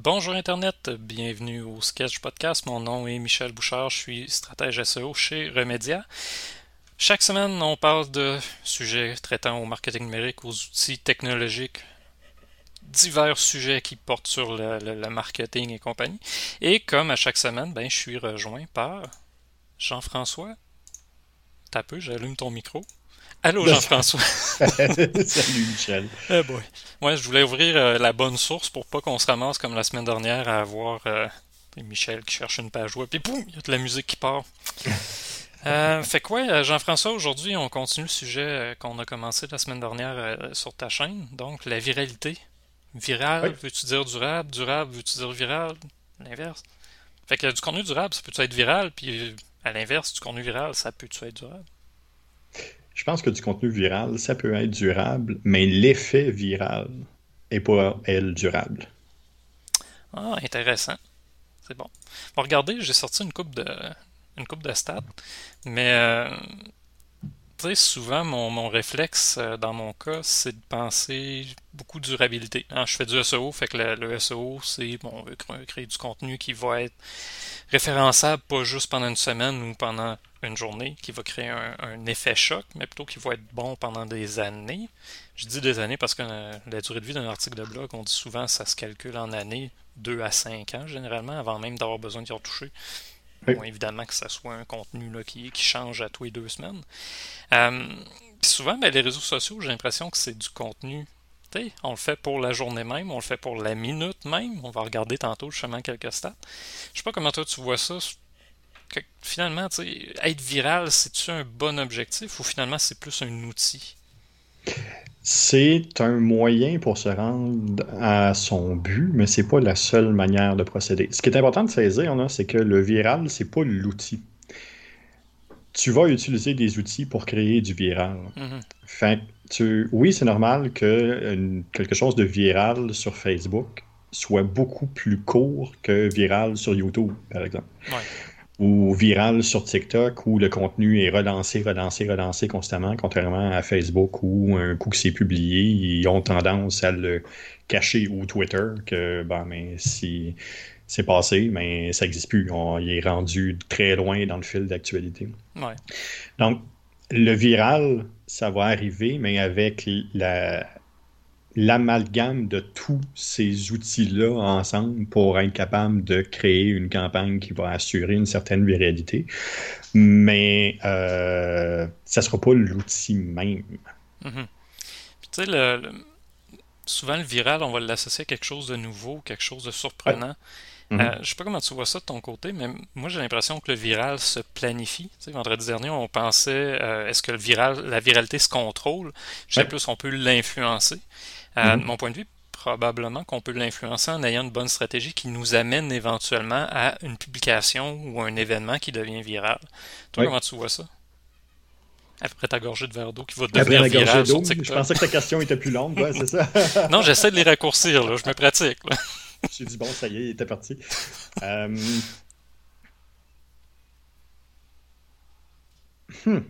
Bonjour Internet, bienvenue au Sketch Podcast. Mon nom est Michel Bouchard, je suis stratège SEO chez Remedia. Chaque semaine, on parle de sujets traitant au marketing numérique, aux outils technologiques, divers sujets qui portent sur le, marketing et compagnie. Et comme à chaque semaine, ben, je suis rejoint par Jean-François. T'as peu, j'allume ton micro. Allô Jean-François. Salut Michel. Eh boy. Ouais, je voulais ouvrir euh, la bonne source pour pas qu'on se ramasse comme la semaine dernière à avoir euh, Michel qui cherche une page web, puis boum, il y a de la musique qui part. euh, fait quoi, Jean-François, aujourd'hui, on continue le sujet qu'on a commencé la semaine dernière sur ta chaîne, donc la viralité. Viral, veux-tu dire durable? Durable, veux-tu dire viral? L'inverse. Fait que du contenu durable, ça peut être viral, puis à l'inverse, du contenu viral, ça peut être durable? Je pense que du contenu viral, ça peut être durable, mais l'effet viral est pas, elle, durable. Ah, intéressant. C'est bon. Bon, regardez, j'ai sorti une coupe de une coupe de stats, mais euh, tu souvent mon, mon, réflexe euh, dans mon cas, c'est de penser beaucoup durabilité. Hein, je fais du SEO, fait que le, SEO, c'est bon, on veut créer du contenu qui va être référençable pas juste pendant une semaine ou pendant une journée qui va créer un, effet choc, mais plutôt qui va être bon pendant des années. Je dis des années parce que euh, la durée de vie d'un article de blog, on dit souvent ça se calcule en années, 2 à 5 ans généralement, avant même d'avoir besoin d'y retoucher. Bon, évidemment que ce soit un contenu là, qui, qui, change à tous les deux semaines. Euh, souvent, ben, les réseaux sociaux, j'ai l'impression que c'est du contenu. On le fait pour la journée même, on le fait pour la minute même. On va regarder tantôt justement quelques stats. Je sais pas comment toi tu vois ça finalement, être viral, c'est-tu un bon objectif ou finalement c'est plus un outil? C'est un moyen pour se rendre à son but, mais c'est pas la seule manière de procéder. Ce qui est important de saisir, c'est que le viral, c'est pas l'outil. Tu vas utiliser des outils pour créer du viral. Mm-hmm. tu, oui, c'est normal que quelque chose de viral sur Facebook soit beaucoup plus court que viral sur YouTube, par exemple ou viral sur TikTok où le contenu est relancé, relancé, relancé constamment, contrairement à Facebook où un coup que c'est publié, ils ont tendance à le cacher ou Twitter que ben mais si c'est passé, mais ça n'existe plus. il est rendu très loin dans le fil d'actualité. Donc, le viral, ça va arriver, mais avec la, l'amalgame de tous ces outils-là ensemble pour être capable de créer une campagne qui va assurer une certaine viralité. Mais euh, ça ne sera pas l'outil même. Mm-hmm. tu sais, souvent le viral, on va l'associer à quelque chose de nouveau, quelque chose de surprenant. Mm-hmm. Euh, je ne sais pas comment tu vois ça de ton côté, mais moi j'ai l'impression que le viral se planifie. Tu sais, vendredi dernier, on pensait euh, est-ce que le viral, la viralité se contrôle? Je sais plus, on peut l'influencer. Euh, mon point de vue, probablement qu'on peut l'influencer en ayant une bonne stratégie qui nous amène éventuellement à une publication ou un événement qui devient viral. Toi, comment tu vois ça? Après ta gorgée de verre d'eau qui va devenir viral sur TikTok. Je pensais que ta question était plus longue, ouais, c'est ça. non, j'essaie de les raccourcir, là. je me pratique. J'ai dit, bon, ça y est, il était parti. Euh, hmm.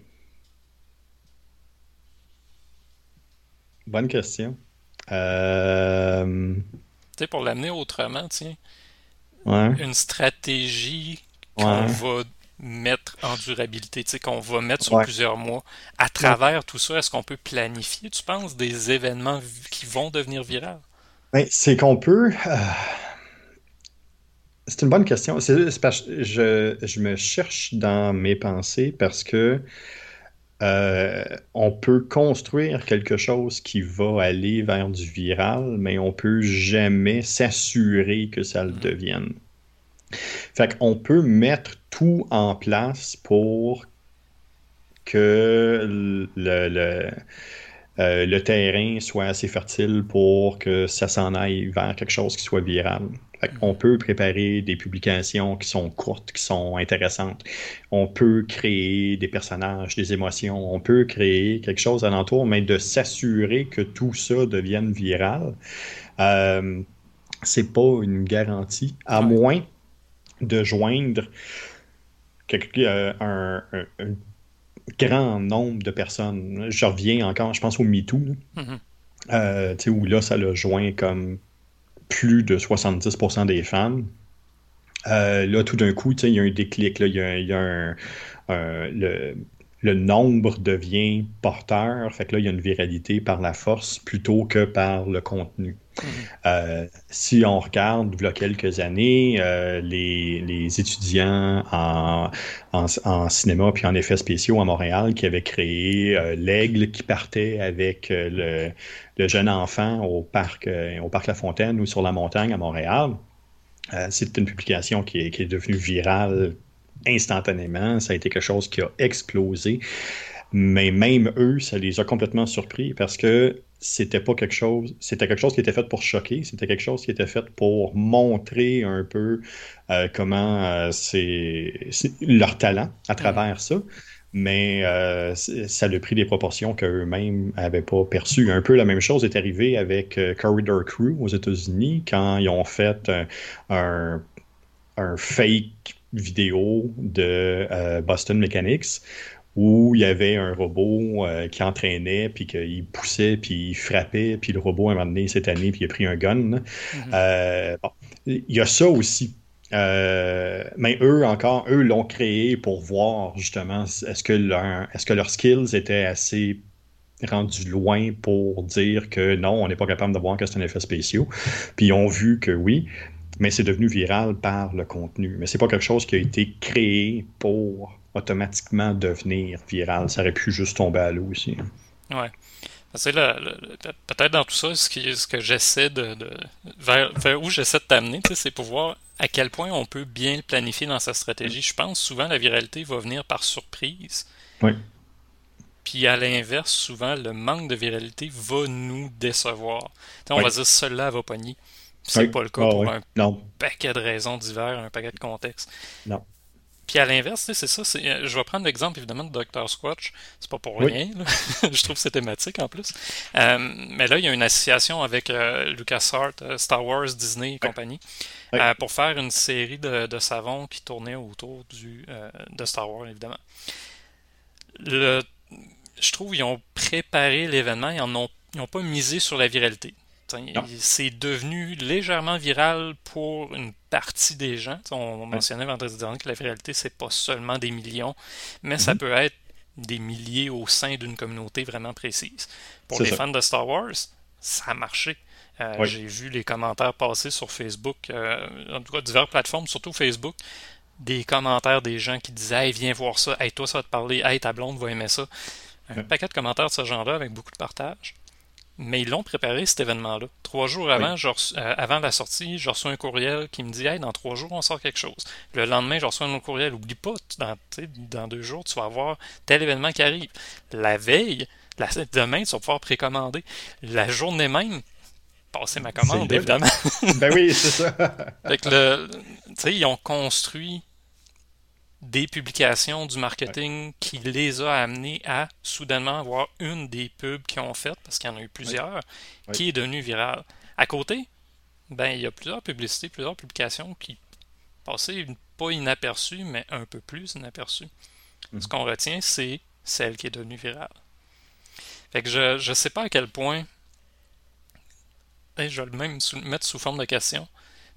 Bonne question. Euh... Tu sais, pour l'amener autrement, tiens. Une stratégie qu'on va mettre en durabilité, tu sais, qu'on va mettre sur plusieurs mois. À travers tout ça, est-ce qu'on peut planifier, tu penses, des événements qui vont devenir viraux? Ben, c'est qu'on peut. Euh, c'est une bonne question. je, je me cherche dans mes pensées parce que euh, on peut construire quelque chose qui va aller vers du viral, mais on peut jamais s'assurer que ça le mm. devienne. Fait qu'on peut mettre tout en place pour que le, euh, le terrain soit assez fertile pour que ça s'en aille vers quelque chose qui soit viral. On peut préparer des publications qui sont courtes, qui sont intéressantes. On peut créer des personnages, des émotions. On peut créer quelque chose alentour, mais de s'assurer que tout ça devienne viral, euh, c'est pas une garantie, à moins de joindre euh, un, grand nombre de personnes. Je reviens encore, je pense au MeToo, mm-hmm. euh, où là, ça l'a joint comme plus de 70% des fans. là, tout d'un coup, il y a un déclic. Il y a, un, le, le nombre devient porteur. Fait que là, il y a une viralité par la force plutôt que par le contenu. Mhm. Euh, si on regarde, il y a quelques années, euh, les, étudiants en, en, cinéma puis en effets spéciaux à Montréal qui avaient créé euh, l'aigle qui partait avec le, jeune enfant au parc, au parc La Fontaine ou sur la montagne à Montréal. c'est une publication qui est, qui est devenue virale instantanément. Ça a été quelque chose qui a explosé. Mais même eux, ça les a complètement surpris parce que c'était pas quelque chose, c'était quelque chose qui était fait pour choquer, c'était quelque chose qui était fait pour montrer un peu euh, comment euh, c'est leur talent à travers ça. Mais euh, ça a pris des proportions qu'eux-mêmes n'avaient pas perçues. Un peu la même chose est arrivée avec Corridor Crew aux États-Unis quand ils ont fait un, un fake vidéo de euh, Boston Mechanics où il y avait un robot euh, qui entraînait, puis qu'il poussait, puis il frappait, puis le robot, a un moment donné, cette année, puis il a pris un gun. Mm-hmm. Euh, il y a ça aussi. mais eux, encore, eux l'ont créé pour voir, justement, est-ce que, leur, est-ce que leurs skills étaient assez rendus loin pour dire que non, on n'est pas capable de voir que c'est un effet spécial. Puis ils ont vu que oui mais c'est devenu viral par le contenu. Mais c'est pas quelque chose qui a été créé pour automatiquement devenir viral. Ça aurait pu juste tomber à l'eau aussi. Ouais. peut-être dans tout ça, ce, ce que j'essaie de, vers, où j'essaie de t'amener, c'est pour voir à quel point on peut bien le planifier dans sa stratégie. Je pense souvent la viralité va venir par surprise. Oui. Puis à l'inverse, souvent le manque de viralité va nous décevoir. on va dire cela va pogner. C'est pas le cas ah pour un paquet de raisons diverses, un paquet de contextes. Non. Puis à l'inverse, c'est ça. Euh, je vais prendre l'exemple évidemment de Dr. Squatch. C'est pas pour rien. je trouve que c'est thématique en plus. Euh, mais là, il y a une association avec euh, LucasArts, Star Wars, Disney et compagnie pour faire une série de, savons qui tournaient autour du, de Star Wars, évidemment. Le, je trouve qu'ils ont préparé l'événement. Ils n'ont pas misé sur la viralité. C'est devenu légèrement viral pour une partie des gens. on mentionnait vendredi dernier que la viralité, c'est pas seulement des millions, mais ça mm-hmm. peut être des milliers au sein d'une communauté vraiment précise. Pour les fans de Star Wars, ça a marché. Euh, j'ai vu les commentaires passer sur Facebook, euh, en tout cas diverses plateformes, surtout Facebook, des commentaires des gens qui disaient Hey, viens voir ça, hey, toi, ça va te parler, hey, ta blonde va aimer ça. Un paquet de commentaires de ce genre-là avec beaucoup de partage mais ils l'ont préparé cet événement-là. Trois jours avant, euh, avant la sortie, je reçois un courriel qui me dit Hey, dans trois jours, on sort quelque chose. Le lendemain, je reçois un autre courriel Oublie pas, dans, dans deux jours, tu vas avoir tel événement qui arrive. La veille, la, demain, tu vas pouvoir précommander. La journée même, passer ma commande, évidemment. ben oui, c'est ça. fait que le, ils ont construit des publications du marketing qui les a amenés à soudainement avoir une des pubs qu'ils ont faites, parce qu'il y en a eu plusieurs, qui est devenue virale. À côté, ben, il y a plusieurs publicités, plusieurs publications qui passaient pas inaperçues, mais un peu plus inaperçues. Ce mhm. qu'on retient, c'est celle qui est devenue virale. Fait que je ne sais pas à quel point. je vais le même mettre sous forme de question.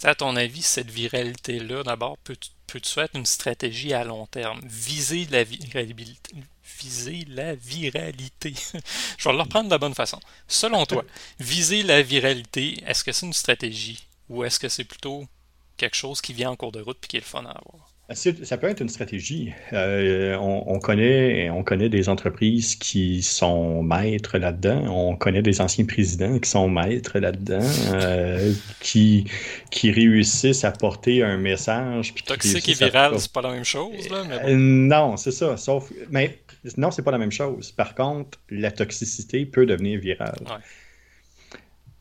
À ton avis, cette viralité-là, d'abord, peut peux-tu être une stratégie à long terme? Viser la viralité. Viser la viralité. Je vais le reprendre de la bonne façon. Selon toi, viser la viralité, est-ce que c'est une stratégie ou est-ce que c'est plutôt quelque chose qui vient en cours de route et qui est le fun à avoir? Ça peut être une stratégie. Euh, on, connaît, on connaît des entreprises qui sont maîtres là-dedans. On connaît des anciens présidents qui sont maîtres là-dedans, euh, qui, qui réussissent à porter un message. Toxique et viral, c'est pas la même chose. Là, euh, non, c'est ça. Sauf, mais non, c'est pas la même chose. Par contre, la toxicité peut devenir virale.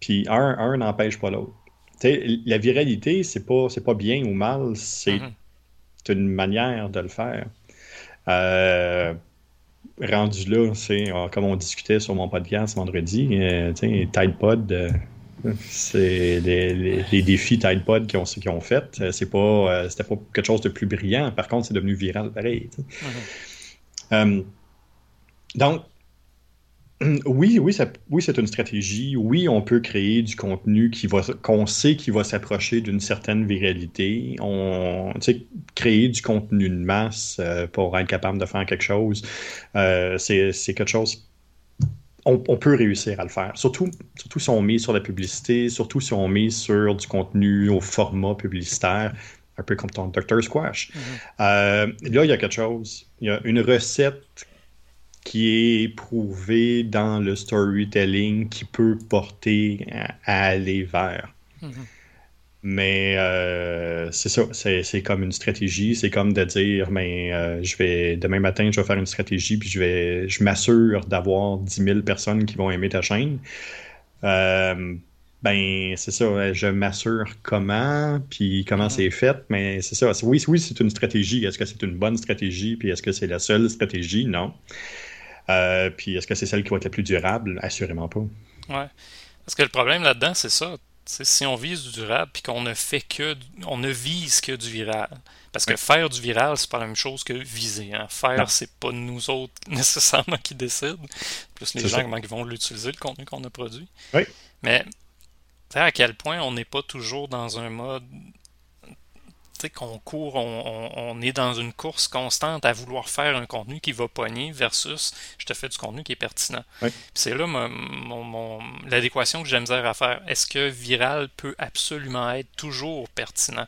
Puis un n'empêche pas l'autre. la viralité, c'est pas, pas bien ou mal, c'est mm-hmm c'est une manière de le faire. Euh, rendu là, c'est euh, comme on discutait sur mon podcast vendredi, euh, Tide Pod, euh, c'est les, défis Tide Pod qui ont, qui ont fait. C'est pas, c'était pas quelque chose de plus brillant. Par contre, c'est devenu viral pareil. Donc, Oui, oui, ça, oui, c'est une stratégie. Oui, on peut créer du contenu qui va, qu'on sait qui va s'approcher d'une certaine viralité. On, créer du contenu de masse euh, pour être capable de faire quelque chose, euh, c'est, quelque chose. On, peut réussir à le faire. Surtout, surtout si on met sur la publicité, surtout si on met sur du contenu au format publicitaire, un peu comme ton Dr. Squash. Mm-hmm. Euh, là, il y a quelque chose. Il y a une recette qui est prouvé dans le storytelling qui peut porter à, aller vers. Mhm. Mais euh, c'est ça, c'est comme une stratégie. C'est comme de dire, mais euh, je vais demain matin, je vais faire une stratégie, puis je vais, je m'assure d'avoir 10 000 personnes qui vont aimer ta chaîne. Euh, ben, c'est ça, je m'assure comment, puis comment mhm. c'est fait, mais c'est ça. Oui, oui, c'est une stratégie. Est-ce que c'est une bonne stratégie, puis est-ce que c'est la seule stratégie? Non. Euh, puis est-ce que c'est celle qui va être la plus durable? Assurément pas. Ouais. Parce que le problème là-dedans, c'est ça. si on vise du durable puis qu'on ne fait que on ne vise que du viral. Parce que faire du viral, c'est pas la même chose que viser. Hein. Faire, c'est pas nous autres nécessairement qui décident. Plus les gens qui vont l'utiliser, le contenu qu'on a produit. Oui. Mais à quel point on n'est pas toujours dans un mode qu'on court, on, est dans une course constante à vouloir faire un contenu qui va pogner versus je te fais du contenu qui est pertinent. C'est là mon, l'adéquation que j'ai misère à faire. Est-ce que viral peut absolument être toujours pertinent?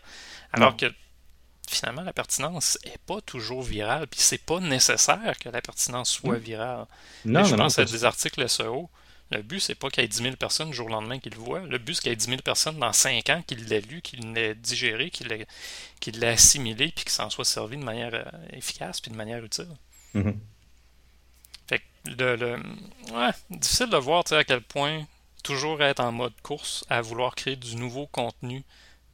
Alors que finalement, la pertinence n'est pas toujours virale, puis c'est pas nécessaire que la pertinence soit virale. Non, je pense à des articles SEO le but, c'est pas qu'il y ait 10 000 personnes le jour au lendemain qui le voient. Le but, c'est qu'il y ait 10 000 personnes dans 5 ans qui l'aient lu, qui l'aient digéré, qui l'aient assimilé, puis qui s'en soit servi de manière euh, efficace puis de manière utile. Mm-hmm. Fait que le, Ouais, difficile de voir à quel point toujours être en mode course à vouloir créer du nouveau contenu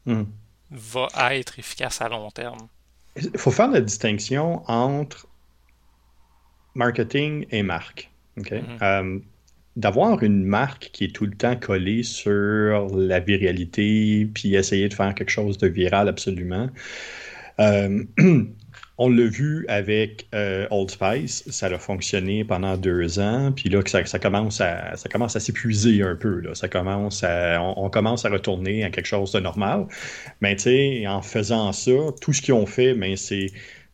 mm. va être efficace à long terme. Il faut faire la distinction entre marketing et marque. OK? Mm-hmm. Euh, d'avoir une marque qui est tout le temps collée sur la viralité, puis essayer de faire quelque chose de viral absolument. Euh, on l'a vu avec euh, Old Spice, ça a fonctionné pendant deux ans, puis là ça, ça commence à ça commence à s'épuiser un peu. Là. Ça commence à, on, commence à retourner à quelque chose de normal. Mais tu sais, en faisant ça, tout ce qu'ils ont fait, mais ben, c'est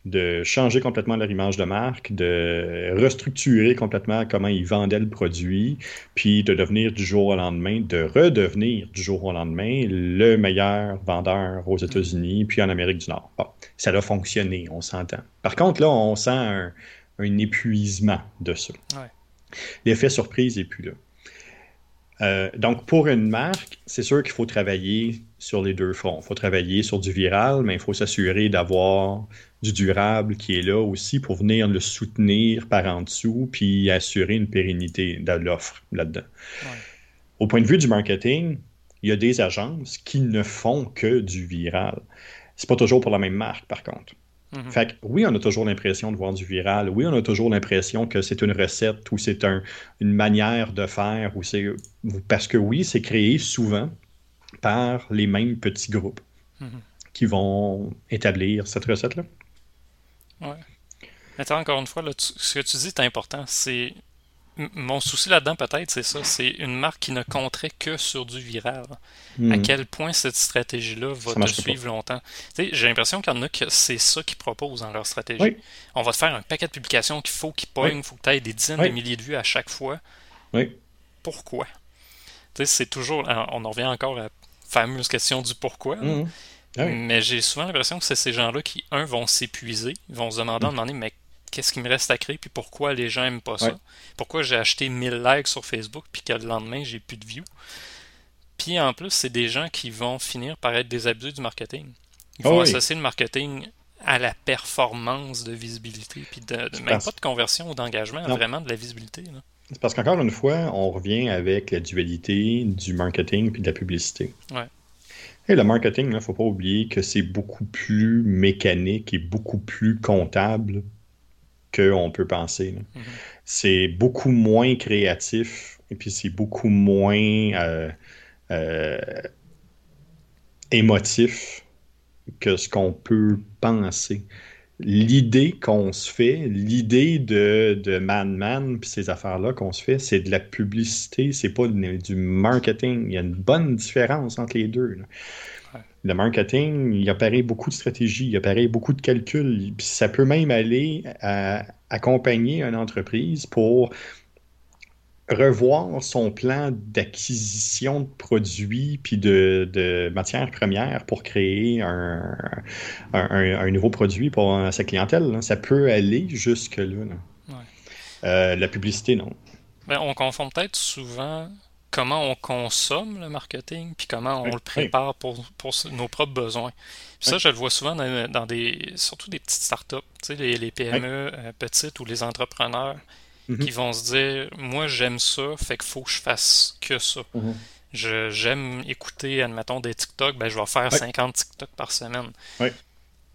de changer complètement leur image de marque, de restructurer complètement comment ils vendaient le produit, puis de devenir du jour au lendemain, de redevenir du jour au lendemain le meilleur vendeur aux États-Unis, puis en Amérique du Nord. Bon, ça a fonctionné, on s'entend. Par contre, là, on sent un, épuisement de ça. L'effet surprise n'est plus là. Euh, donc, pour une marque, c'est sûr qu'il faut travailler sur les deux fronts. Il faut travailler sur du viral, mais il faut s'assurer d'avoir du durable qui est là aussi pour venir le soutenir par en dessous puis assurer une pérennité de l'offre là-dedans. Au point de vue du marketing, il y a des agences qui ne font que du viral. C'est pas toujours pour la même marque, par contre. Mm-hmm. Fait que oui, on a toujours l'impression de voir du viral. Oui, on a toujours l'impression que c'est une recette ou c'est une manière de faire. Ou c'est parce que oui, c'est créé souvent par les mêmes petits groupes mm-hmm. qui vont établir cette recette-là. Ouais. Mais encore une fois, ce que tu dis est important. C'est mon souci là-dedans, peut-être, c'est ça. C'est une marque qui ne compterait que sur du viral. À hmm. quel point cette stratégie-là va te suivre longtemps? J'ai l'impression qu'il y en a que c'est ça qu'ils proposent dans leur stratégie. On va te faire un paquet de publications qu'il faut qu'ils pognent, il faut que tu aies des dizaines de milliers de vues à chaque fois. Oui. Pourquoi? C'est toujours. On en revient encore à la fameuse question du pourquoi. Ah mais j'ai souvent l'impression que c'est ces gens-là qui, un, vont s'épuiser, vont se demander, mm. demander mais qu'est-ce qui me reste à créer, puis pourquoi les gens aiment pas ça? Pourquoi j'ai acheté 1000 likes sur Facebook, puis que le lendemain, j'ai plus de views? Puis en plus, c'est des gens qui vont finir par être des abus du marketing. Ils vont ah associer le marketing à la performance de visibilité, puis de, même pas de conversion ou d'engagement, vraiment de la visibilité. C'est parce qu'encore une fois, on revient avec la dualité du marketing puis de la publicité. Ouais. Et le marketing, il ne faut pas oublier que c'est beaucoup plus mécanique et beaucoup plus comptable qu'on peut penser. Mm-hmm. C'est beaucoup moins créatif et puis c'est beaucoup moins euh, euh, émotif que ce qu'on peut penser. L'idée qu'on se fait, l'idée de, de Man Man puis ces affaires-là qu'on se fait, c'est de la publicité, c'est pas du marketing. Il y a une bonne différence entre les deux. Le marketing, il apparaît beaucoup de stratégies, il apparaît beaucoup de calculs, ça peut même aller à accompagner une entreprise pour revoir son plan d'acquisition de produits puis de, matières premières pour créer un, nouveau produit pour sa clientèle. Ça peut aller jusque-là. Euh, la publicité, non. Ben, on confond peut-être souvent comment on consomme le marketing puis comment on le prépare pour, nos propres besoins. ça, je le vois souvent dans, des surtout des petites startups, les, les PME euh, petites ou les entrepreneurs Mhm. qui vont se dire Moi, j'aime ça, fait qu'il faut que je fasse que ça. Mhm. j'aime écouter, admettons, des TikTok, ben, je vais faire 50 TikTok par semaine.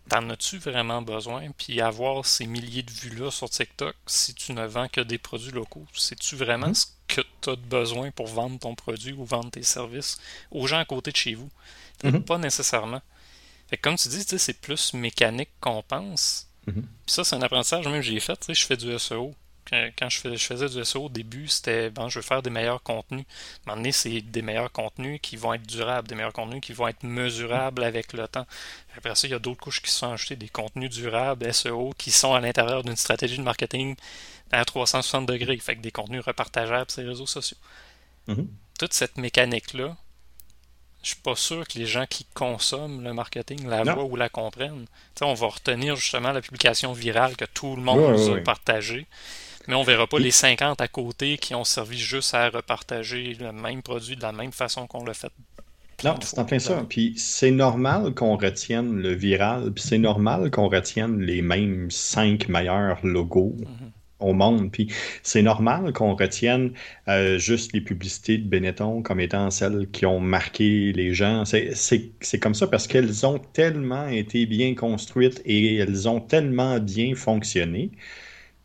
T'en as-tu vraiment besoin? Puis avoir ces milliers de vues-là sur TikTok, si tu ne vends que des produits locaux, sais-tu vraiment mhm. ce que tu as besoin pour vendre ton produit ou vendre tes services aux gens à côté de chez vous? Pas nécessairement. Fait comme tu dis, c'est plus mécanique qu'on pense. Puis ça, c'est un apprentissage même que j'ai fait. Je fais du SEO quand je, faisais du SEO au début, c'était bon, je veux faire des meilleurs contenus. À un moment donné, c'est des meilleurs contenus qui vont être durables, des meilleurs contenus qui vont être mesurables avec le temps. Après ça, il y a d'autres couches qui sont ajoutées, des contenus durables, SEO, qui sont à l'intérieur d'une stratégie de marketing à 360 degrés, fait que des contenus repartageables sur les réseaux sociaux. Mm-hmm. Toute cette mécanique-là, je suis pas sûr que les gens qui consomment le marketing la voient ou la comprennent. on va retenir justement la publication virale que tout le monde a partagée. Mais on verra pas les 50 à côté qui ont servi juste à repartager le même produit de la même façon qu'on l'a fait. Non, c'est en plein ça. Puis c'est normal qu'on retienne le viral, puis c'est normal qu'on retienne les mêmes 5 meilleurs logos. Mhm. au monde. Puis c'est normal qu'on retienne euh, juste les publicités de Benetton comme étant celles qui ont marqué les gens. C'est comme ça parce qu'elles ont tellement été bien construites et elles ont tellement bien fonctionné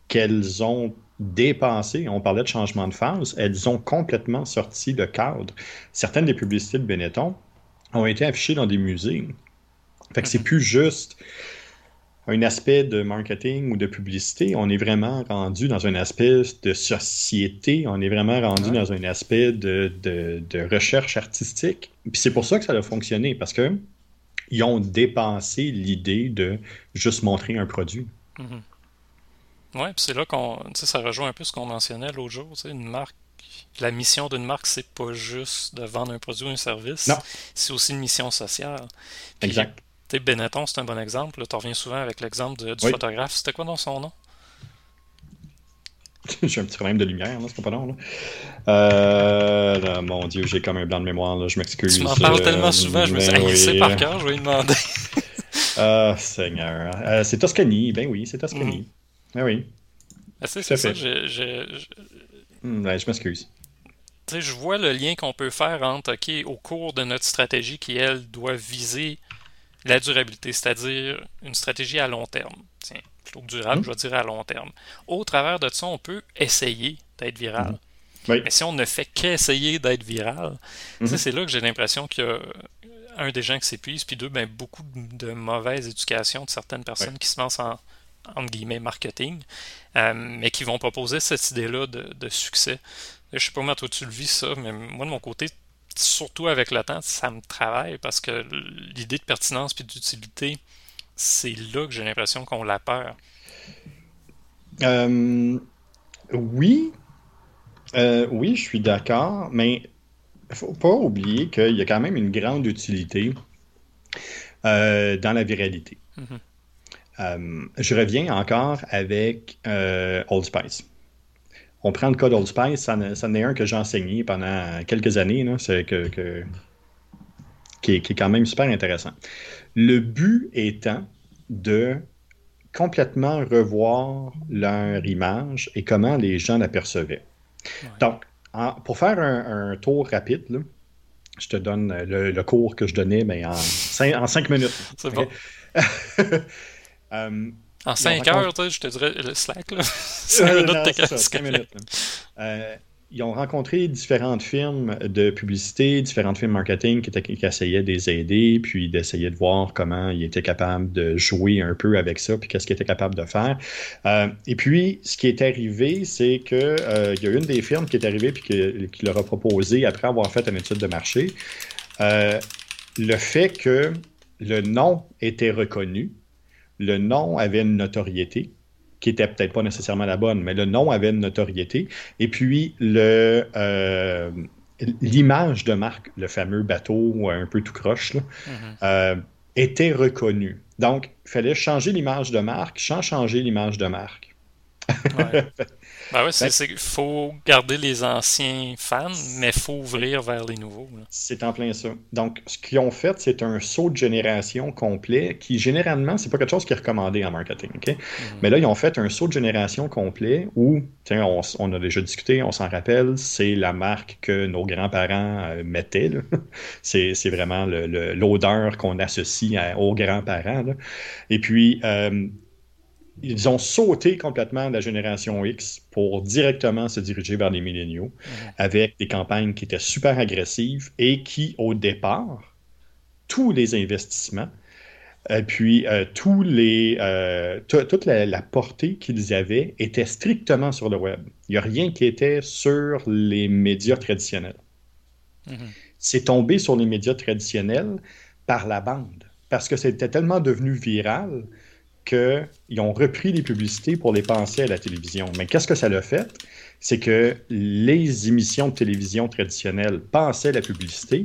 qu'elles ont dépassé, on parlait de changement de phase, elles ont complètement sorti de cadre. Certaines des publicités de Benetton ont été affichées dans des musées. Fait que c'est mhm. plus juste un aspect de marketing ou de publicité, on est vraiment rendu dans un aspect de société, on est vraiment rendu dans un aspect de, recherche artistique. Puis c'est pour ça que ça a fonctionné, parce que ils ont dépensé l'idée de juste montrer un produit. Mhm. Oui, puis c'est là qu'on. ça rejoint un peu ce qu'on mentionnait l'autre jour. Une marque. La mission d'une marque, c'est pas juste de vendre un produit ou un service. C'est aussi une mission sociale. exact. Tu Benetton, c'est un bon exemple. Tu reviens souvent avec l'exemple du photographe. C'était quoi dans son nom? J'ai un petit problème de lumière, là, c'est pas long. Là. Euh, mon Dieu, j'ai comme un blanc de mémoire, là, je m'excuse. Tu m'en parles tellement souvent, je me suis dit, par cœur, je vais lui demander. Ah, Seigneur. Euh, c'est Toscani, ben oui, c'est Toscani. Mm. Ah oui. Ah, c'est ça, je, je, hmm, je m'excuse. Je vois le lien qu'on peut faire entre, OK, au cours de notre stratégie qui, elle, doit viser la durabilité, c'est-à-dire une stratégie à long terme. Tiens, plutôt que durable, hmm. je vais dire à long terme. Au travers de ça, on peut essayer d'être viral. Hmm. Mais si on ne fait qu'essayer d'être viral, c'est là que j'ai l'impression qu'il y a un des gens qui s'épuise, puis deux, ben, beaucoup de mauvaise éducation de certaines personnes qui se lancent en, entre guillemets, marketing, euh, mais qui vont proposer cette idée-là de, succès. Je sais pas comment toi tu le vis ça, mais moi de mon côté, surtout avec le temps, ça me travaille parce que l'idée de pertinence et d'utilité, c'est là que j'ai l'impression qu'on l'a peur. Euh, oui, euh, oui, je suis d'accord, mais il faut pas oublier qu'il y a quand même une grande utilité dans la viralité. Mm-hmm. Euh, je reviens encore avec euh, Old Spice. On prend le cas d'Old Spice, ça, n'est un que j'ai enseigné pendant quelques années, c'est que, qui, est, quand même super intéressant. Le but étant de complètement revoir leur image et comment les gens l'apercevaient. Donc, pour faire un, tour rapide, je te donne le, cours que je donnais mais en, en cinq minutes. C'est bon. Euh, en 5 heures, je te dirais le Slack, là. 5 minutes, minutes. Euh, ils ont rencontré différentes firmes de publicité, différentes firmes marketing qui, étaient, qui essayaient de les aider, puis d'essayer de voir comment ils étaient capables de jouer un peu avec ça, puis qu'est-ce qu'ils étaient capables de faire. Euh, et puis, ce qui est arrivé, c'est qu'il euh, y a une des firmes qui est arrivée puis qui, qui, leur a proposé, après avoir fait une étude de marché, le fait que le nom était reconnu, le nom avait une notoriété, qui était peut-être pas nécessairement la bonne, mais le nom avait une notoriété. Et puis, le, euh, l'image de marque, le fameux bateau un peu tout croche, mm-hmm. euh, était reconnu. Donc, il fallait changer l'image de marque sans changer l'image de marque. Ben ouais, c'est, faut garder les anciens fans, mais il faut ouvrir vers les nouveaux. C'est en plein ça. Donc, ce qu'ils ont fait, c'est un saut de génération complet qui, généralement, c'est pas quelque chose qui est recommandé en marketing. Mhm. Mais là, ils ont fait un saut de génération complet où, tiens, on, a déjà discuté, on s'en rappelle, c'est la marque que nos grands-parents euh, mettaient. c'est, vraiment l'odeur qu'on associe aux grands-parents. Et puis, euh, ils ont sauté complètement de la génération X pour directement se diriger vers les milléniaux avec des campagnes qui étaient super agressives et qui, au départ, tous les investissements, et euh, puis euh, tous les, euh, toute la, portée qu'ils avaient était strictement sur le web. Il n'y a rien qui était sur les médias traditionnels. Mhm. C'est tombé sur les médias traditionnels par la bande parce que c'était tellement devenu viral qu'ils ont repris les publicités pour les penser à la télévision. Mais qu'est-ce que ça l'a fait? C'est que les émissions de télévision traditionnelles pensaient la publicité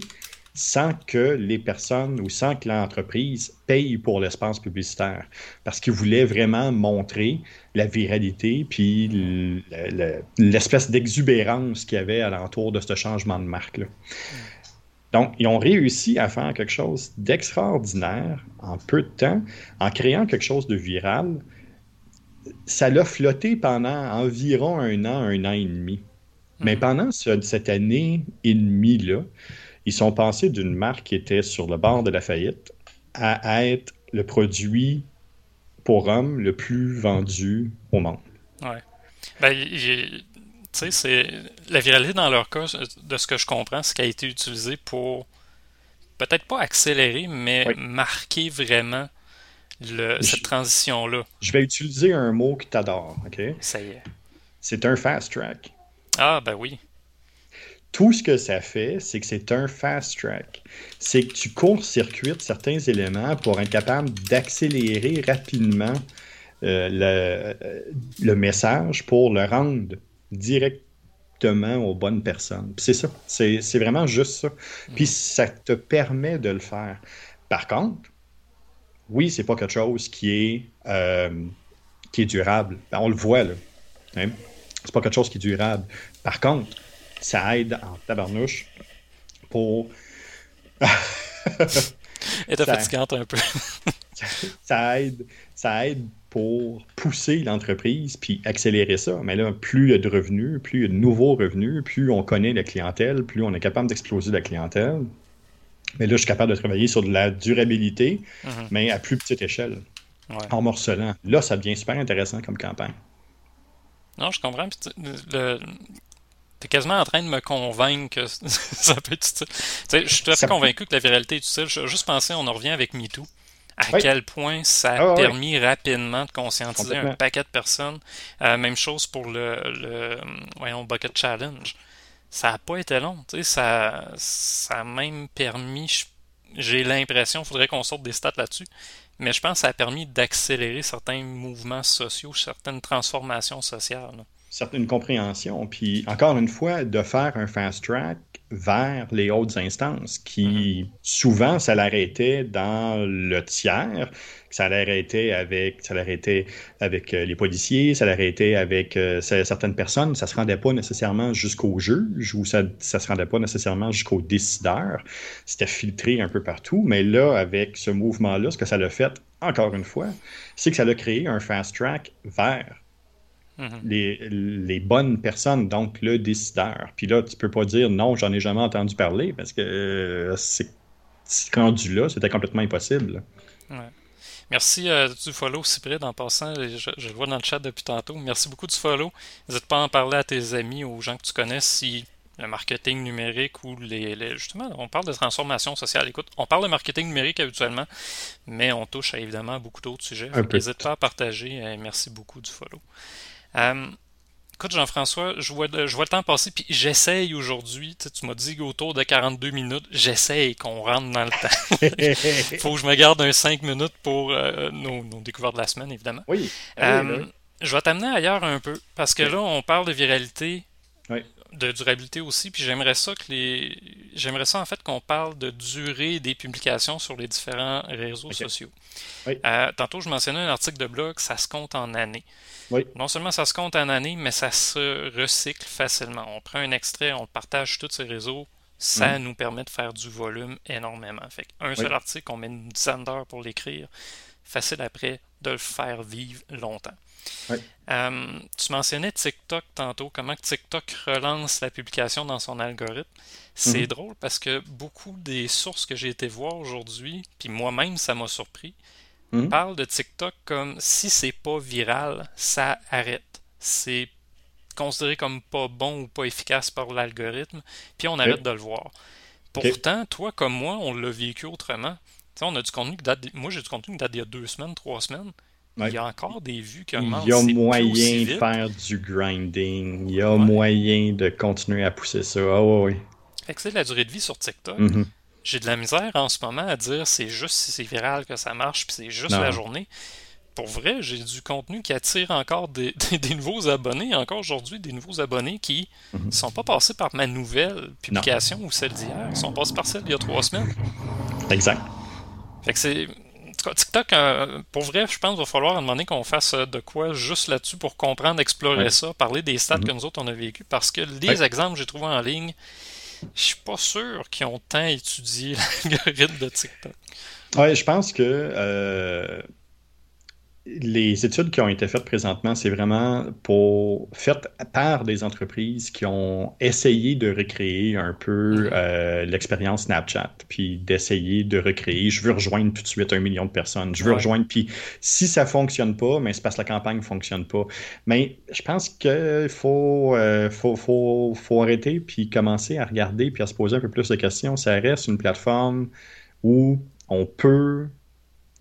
sans que les personnes ou sans que l'entreprise paye pour l'espace publicitaire. Parce qu'ils voulaient vraiment montrer la viralité puis l'espèce d'exubérance qu'il y avait alentour de ce changement de marque-là. Donc, ils ont réussi à faire quelque chose d'extraordinaire en peu de temps, en créant quelque chose de viral. Ça l'a flotté pendant environ un an, un an et demi. Mais mhm. pendant cette année et demie-là, ils sont passés d'une marque qui était sur le bord de la faillite à être le produit pour hommes le plus vendu au monde. Ouais. Ben, c'est la viralité dans leur cas, de ce que je comprends, c'est qu'elle a été utilisée pour peut-être pas accélérer, mais marquer vraiment le, cette transition-là. Je vais utiliser un mot que tu adores, OK? Ça y est. C'est un fast track. Ah, ben oui. Tout ce que ça fait, c'est que c'est un fast track. C'est que tu court-circuites certains éléments pour être capable d'accélérer rapidement euh, le, euh, le, message pour le rendre directement aux bonnes personnes. C'est ça. C'est vraiment juste ça. Puis ça te permet de le faire. Par contre, oui, c'est pas quelque chose qui est, euh, qui est durable. Ben, on le voit, là. Hein? C'est pas quelque chose qui est durable. Par contre, ça aide en tabarnouche pour. Et fatigante un peu. ça, aide, ça aide pour pousser l'entreprise puis accélérer ça. Mais là, plus il y a de revenus, plus il y a de nouveaux revenus, plus on connaît la clientèle, plus on est capable d'exploser la clientèle. Mais là, je suis capable de travailler sur de la durabilité, mhm. mais à plus petite échelle, en morcelant. Là, ça devient super intéressant comme campagne. Non, je comprends. Tu es quasiment en train de me convaincre que ça peut être utile. je suis tout à fait convaincu que la viralité est utile. Je juste pensé, on en revient avec MeToo à quel point ça a ah, permis rapidement de conscientiser un paquet de personnes. Euh, même chose pour le, le voyons, Bucket Challenge. Ça n'a pas été long. Ça, ça a même permis, j'ai l'impression, il faudrait qu'on sorte des stats là-dessus, mais je pense que ça a permis d'accélérer certains mouvements sociaux, certaines transformations sociales. Certaines compréhensions. Puis encore une fois, de faire un fast track, vers les hautes instances, qui mhm. souvent, ça l'arrêtait dans le tiers, ça l'arrêtait avec, ça l'arrêtait avec euh, les policiers, ça l'arrêtait avec euh, certaines personnes, ça se rendait pas nécessairement jusqu'au juge ou ça, ça se rendait pas nécessairement jusqu'au décideur. C'était filtré un peu partout, mais là, avec ce mouvement-là, ce que ça l'a fait, encore une fois, c'est que ça a créé un fast track vers Mhm. les, bonnes personnes, donc le décideur. Puis là, tu peux pas dire non, j'en ai jamais entendu parler parce que euh, c'est rendu là, c'était complètement impossible. Ouais. Merci euh, du follow, Cyprien, en passant. Je, le vois dans le chat depuis tantôt. Merci beaucoup du follow. N'hésite pas à en parler à tes amis, aux gens que tu connais, si le marketing numérique ou les, justement, on parle de transformation sociale. Écoute, on parle de marketing numérique habituellement, mais on touche à évidemment beaucoup d'autres sujets. N'hésite pas à partager. merci beaucoup du follow. Euh, écoute, Jean-François, je vois, je vois le temps passer, puis j'essaye aujourd'hui. Tu, m'as dit autour de 42 minutes. J'essaye qu'on rentre dans le temps. faut que je me garde un 5 minutes pour euh, nos, découvertes de la semaine, évidemment. Oui. Euh, je vais t'amener ailleurs un peu, parce que là, on parle de viralité. Oui de durabilité aussi, puis j'aimerais ça que les j'aimerais ça en fait qu'on parle de durée des publications sur les différents réseaux sociaux. Euh, tantôt je mentionnais un article de blog, ça se compte en années. Non seulement ça se compte en années, mais ça se recycle facilement. On prend un extrait, on le partage sur tous ces réseaux, ça mm. nous permet de faire du volume énormément. Fait un seul article, on met une dizaine d'heures pour l'écrire, facile après de le faire vivre longtemps. Euh, tu mentionnais TikTok tantôt, comment TikTok relance la publication dans son algorithme? C'est mhm. drôle parce que beaucoup des sources que j'ai été voir aujourd'hui, puis moi-même ça m'a surpris, mhm. parlent de TikTok comme si c'est pas viral, ça arrête. C'est considéré comme pas bon ou pas efficace par l'algorithme, puis on arrête de le voir. Pourtant, toi comme moi, on l'a vécu autrement. on a du contenu qui date. Moi, j'ai du contenu qui date d'il y a deux semaines, trois semaines. Il y a encore des vues qui augmentent. Il y a moyen de faire du grinding. Il y a moyen de continuer à pousser ça. Ah oui, Fait que c'est la durée de vie sur TikTok. Mm-hmm. J'ai de la misère en ce moment à dire c'est juste si c'est viral que ça marche, puis c'est juste la journée. Pour vrai, j'ai du contenu qui attire encore des, nouveaux abonnés, encore aujourd'hui, des nouveaux abonnés qui ne mm-hmm. sont pas passés par ma nouvelle publication ou celle d'hier. Ils sont passés par celle d'il y a trois semaines. Exact. Fait que c'est TikTok, euh, pour vrai, je pense qu'il va falloir à donné qu'on fasse euh, de quoi juste là-dessus pour comprendre, explorer ça, parler des stats mm-hmm. que nous autres on a vécu. Parce que les exemples que j'ai trouvés en ligne, je suis pas sûr qu'ils ont tant étudié l'algorithme de TikTok. Ouais, je pense que euh, les études qui ont été faites présentement, c'est vraiment pour faites par des entreprises qui ont essayé de recréer un peu mhm. euh, l'expérience Snapchat, puis d'essayer de recréer. Je veux rejoindre tout de suite un million de personnes. Je veux rejoindre. Puis si ça fonctionne pas, mais c'est parce que la campagne ne fonctionne pas. Mais je pense qu'il faut, euh, faut, faut, faut arrêter puis commencer à regarder puis à se poser un peu plus de questions. Ça reste une plateforme où on peut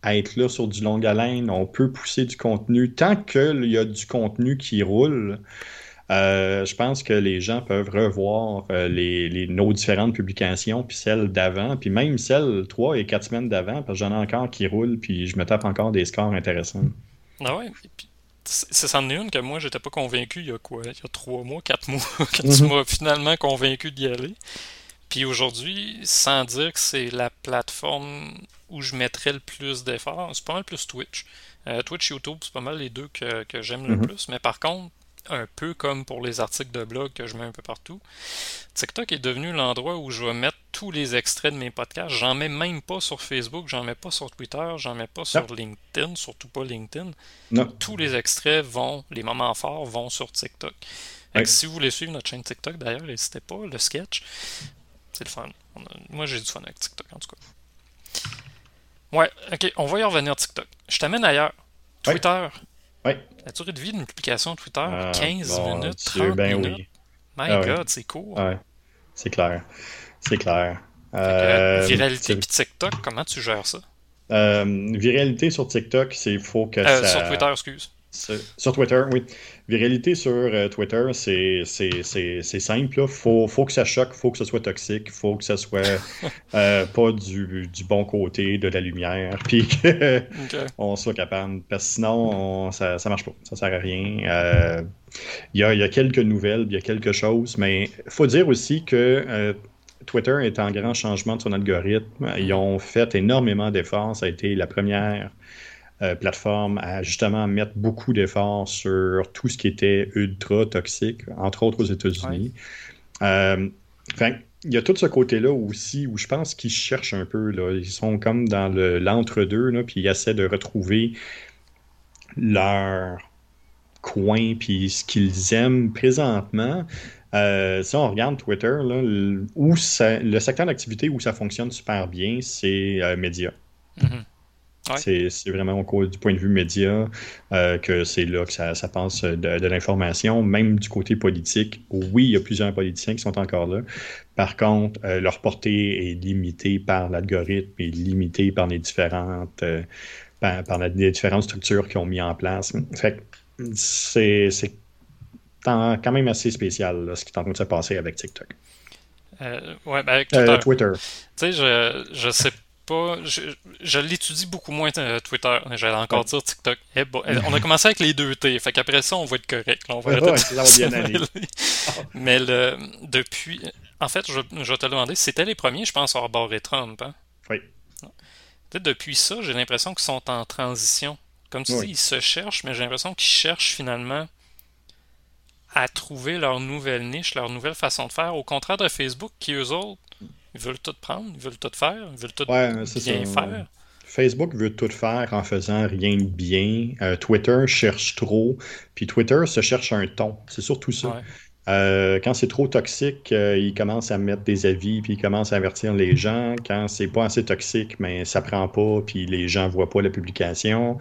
à être là sur du long haleine, on peut pousser du contenu. Tant qu'il y a du contenu qui roule, euh, je pense que les gens peuvent revoir euh, les, nos différentes publications, puis celles d'avant, puis même celles trois et quatre semaines d'avant, parce que j'en ai encore qui roulent, puis je me tape encore des scores intéressants. Ah ouais, c'est ça en est une que moi, j'étais pas convaincu il y a quoi, il y a trois mois, quatre mois, quand tu mhm. m'as finalement convaincu d'y aller. Puis aujourd'hui, sans dire que c'est la plateforme où je mettrais le plus d'efforts, c'est pas mal plus Twitch. Euh, Twitch, YouTube, c'est pas mal les deux que, j'aime le mhm. plus. Mais par contre, un peu comme pour les articles de blog que je mets un peu partout, TikTok est devenu l'endroit où je vais mettre tous les extraits de mes podcasts. J'en mets même pas sur Facebook, j'en mets pas sur Twitter, j'en mets pas sur LinkedIn, surtout pas LinkedIn. Tous les extraits vont, les moments forts vont sur TikTok. Si vous voulez suivre notre chaîne TikTok, d'ailleurs, n'hésitez pas, le sketch. C'est le fun. Moi, j'ai du fun avec TikTok, en tout cas. Ouais, ok, on va y revenir TikTok. Je t'amène ailleurs. Twitter. Oui. La durée de vie d'une publication Twitter, 15 ah, minutes, 30 ben minutes. Oui. My ah God, c'est court. Ouais, c'est clair. C'est clair. Euh, viralité puis TikTok, comment tu gères ça? Euh, viralité sur TikTok, c'est faut que euh, ça... Sur Twitter, excuse. Sur Twitter, oui. Viralité sur euh, Twitter, c'est simple. Il faut, faut, que ça choque, faut que ce soit toxique, il faut que ça soit euh, pas du, du, bon côté de la lumière, puis qu'on soit capable. Parce que sinon, ça, ne marche pas. Ça sert à rien. Euh, il y, a, y, a, quelques nouvelles, il y a quelque chose, mais il faut dire aussi que Twitter est en grand changement de son algorithme. Ils ont fait énormément d'efforts. Ça a été la première euh, plateforme à justement mettre beaucoup d'efforts sur tout ce qui était ultra toxique, entre autres aux États-Unis. Euh, il y a tout ce côté-là aussi où je pense qu'ils cherchent un peu. Là. Ils sont comme dans l'entre-deux, puis ils essaient de retrouver leur coin, puis ce qu'ils aiment présentement. Euh, si on regarde Twitter, là, où le secteur d'activité où ça fonctionne super bien, c'est médias. C'est vraiment au du point de vue média euh, que c'est là que ça, ça passe de, l'information. Même du côté politique, oui, il y a plusieurs politiciens qui sont encore là. Par contre, euh, leur portée est limitée par l'algorithme et limitée par les différentes, euh, par, les différentes structures qu'ils ont mis en place. Fait c'est quand même assez spécial ce qui est en train de se passer avec TikTok. ouais, ben Twitter. Twitter. Tu sais, je, je sais je, l'étudie beaucoup moins euh, Twitter. J'allais encore dire TikTok. Eh, on a commencé avec les deux T. Fait qu'après ça, on va être correct. on va bien Mais le, depuis. En fait, je, je vais te demander, c'était les premiers, je pense, à barré Trump. Hein? Oui. depuis ça, j'ai l'impression qu'ils sont en transition. Comme tu dis, ils se cherchent, mais j'ai l'impression qu'ils cherchent finalement à trouver leur nouvelle niche, leur nouvelle façon de faire. Au contraire de Facebook, qui eux autres ils veulent tout prendre, ils veulent tout faire, ils veulent tout bien faire. Facebook veut tout faire en faisant rien de bien. Euh, Twitter cherche trop, puis Twitter se cherche un ton. C'est surtout ça. Euh, quand c'est trop toxique, euh, il commence à mettre des avis, puis il commence à avertir les gens. Quand c'est pas assez toxique, mais ça prend pas, puis les gens voient pas la publication.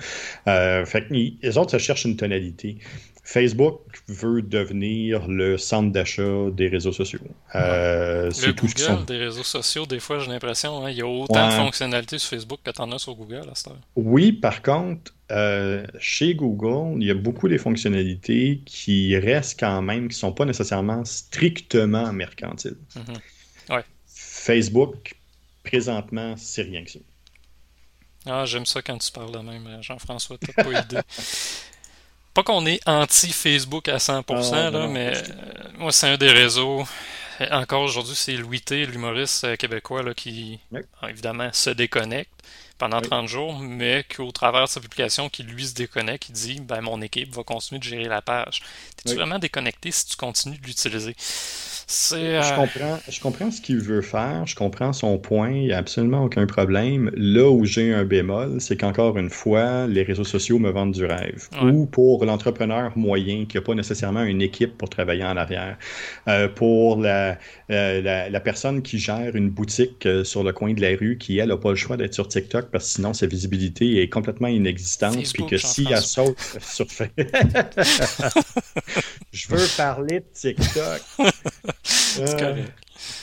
fait que les autres se cherchent une tonalité. Facebook veut devenir le centre d'achat des réseaux sociaux. Euh, le tout Google des réseaux sociaux, des fois, j'ai l'impression, hein, il y a autant de fonctionnalités sur Facebook que tu en as sur Google à cette heure. Oui, par contre, euh, chez Google, il y a beaucoup des fonctionnalités qui restent quand même, qui ne sont pas nécessairement strictement mercantiles. Mm-hmm. Facebook, présentement, c'est rien que ça. Ah, j'aime ça quand tu parles de même, Jean-François, t'as pas idée. Pas qu'on est anti-Facebook à 100%, ah, là, mais euh, moi, c'est un des réseaux. Encore aujourd'hui, c'est Louis T, l'humoriste euh, québécois, là, qui, évidemment, se déconnecte pendant 30 jours, mais qu'au travers de sa publication, qui lui se déconnecte, il dit ben, Mon équipe va continuer de gérer la page. Es-tu vraiment déconnecté si tu continues de l'utiliser? Je, euh, comprends, je comprends ce qu'il veut faire, je comprends son point, il n'y a absolument aucun problème. Là où j'ai un bémol, c'est qu'encore une fois, les réseaux sociaux me vendent du rêve. Ou pour l'entrepreneur moyen qui n'a pas nécessairement une équipe pour travailler en arrière. Euh, pour euh, la, la, personne qui gère une boutique sur le coin de la rue qui, elle, n'a pas le choix d'être sur TikTok parce que sinon sa visibilité est complètement inexistante. puis que si elle saute sur Je veux parler de TikTok. Euh,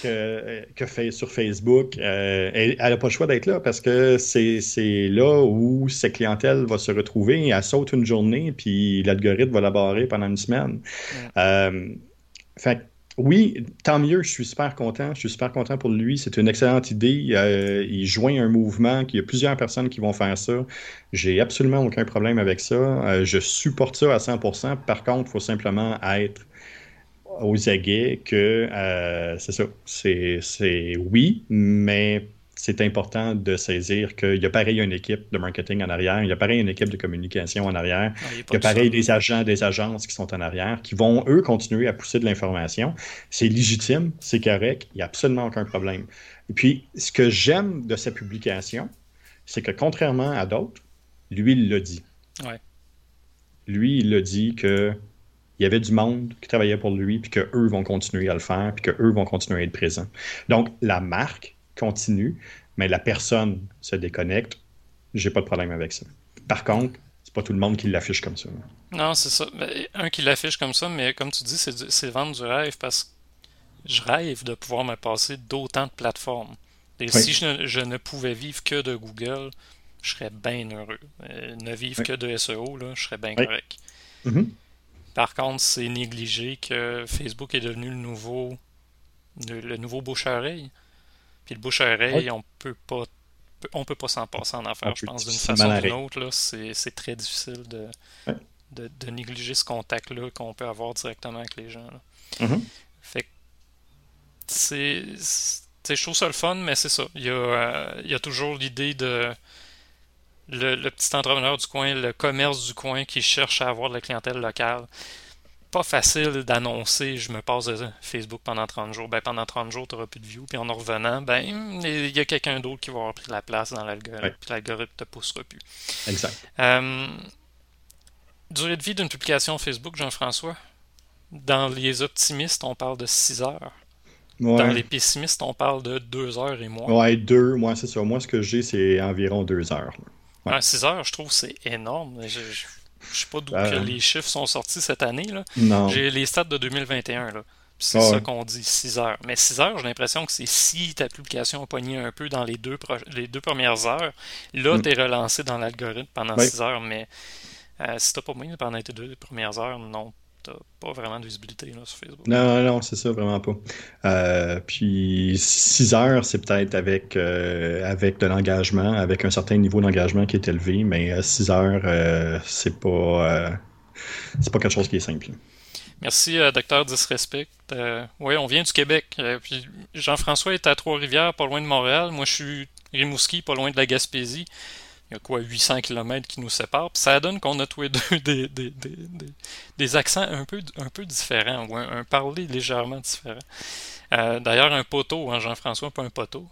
que, que fait sur Facebook, euh, elle n'a pas le choix d'être là parce que c'est là où sa clientèle va se retrouver. Elle saute une journée, puis l'algorithme va la barrer pendant une semaine. Euh, fait oui, tant mieux, je suis super content. Je suis super content pour lui. C'est une excellente idée. il joint un mouvement, il y a plusieurs personnes qui vont faire ça. J'ai absolument aucun problème avec ça. je supporte ça à 100%. Par contre, il faut simplement être aux aguets que euh, c'est ça. C'est oui, mais c'est important de saisir qu'il y a pareil une équipe de marketing en arrière, il y a pareil une équipe de communication en arrière, ah, il y a, pareil des agents, des agences qui sont en arrière, qui vont, eux, continuer à pousser de l'information. C'est légitime, c'est correct, il n'y a absolument aucun problème. Et puis, ce que j'aime de sa publication, c'est que contrairement à d'autres, lui, il l'a dit. Lui, il l'a dit que il y avait du monde qui travaillait pour lui, puis qu'eux vont continuer à le faire, puis qu'eux vont continuer à être présents. Donc, la marque continue, mais la personne se déconnecte. J'ai pas de problème avec ça. Par contre, c'est pas tout le monde qui l'affiche comme ça. Non, c'est ça. Ben, un qui l'affiche comme ça, mais comme tu dis, c'est vendre du rêve parce que je rêve de pouvoir me passer d'autant de plateformes. Et si je ne, pouvais vivre que de Google, je serais bien heureux. Euh, ne vivre que de SEO, là, je serais bien correct. Mm-hmm. Par contre, c'est négligé que Facebook est devenu le nouveau le, nouveau bouche-oreille. Puis le bouche-oreille, on peut pas on peut pas s'en passer en affaires, je pense, d'une façon ou d'une autre. C'est très difficile de, de, négliger ce contact-là qu'on peut avoir directement avec les gens. Mm-hmm. Fait que c'est. Je trouve ça le fun, mais c'est ça. Il y, a, euh, il y a toujours l'idée de le, petit entrepreneur du coin, le commerce du coin qui cherche à avoir de la clientèle locale. Pas facile d'annoncer je me passe de Facebook pendant 30 jours. Ben, pendant 30 jours, tu n'auras plus de views. Puis en revenant, ben, il y a quelqu'un d'autre qui va avoir pris la place dans l'algorithme. Puis l'algorithme ne te poussera plus. Exact. Euh, durée de vie d'une publication Facebook, Jean-François? Dans les optimistes, on parle de 6 heures. Dans les pessimistes, on parle de 2 heures et moins. Ouais, 2, moi, c'est ça. Moi, ce que j'ai, c'est environ 2 heures. Ouais. 6 heures, je trouve c'est énorme. Je, je, je sais pas d'où Euh. que les chiffres sont sortis cette année. J'ai les stats de 2021. Là. Puis C'est Ah ça qu'on dit, 6 heures. Mais 6 heures, j'ai l'impression que c'est si ta publication a pogné un peu dans les deux, pro- les deux premières heures, là, Mm. t'es relancé dans l'algorithme pendant Ouais. 6 heures. Mais euh, si t'as pas pogné pendant tes deux premières heures, non, t'as pas vraiment de visibilité là, sur Facebook. Non, non, c'est ça, vraiment pas. Euh, puis 6 heures, c'est peut-être avec, euh, avec de l'engagement, avec un certain niveau d'engagement qui est élevé, mais 6 heures, euh, c'est pas, euh, c'est pas quelque chose qui est simple. Merci, euh, Docteur Disrespect. Euh, oui, on vient du Québec. Euh, puis Jean-François est à Trois-Rivières, pas loin de Montréal. Moi, je suis Rimouski, pas loin de la Gaspésie. Il y a quoi, 800 km qui nous séparent. Puis ça donne qu'on a tous les deux des, des, des, des, accents un peu, un peu différents, ou un, un parler légèrement différent. Euh, D'ailleurs, un poteau, hein, Jean-François, pas un poteau.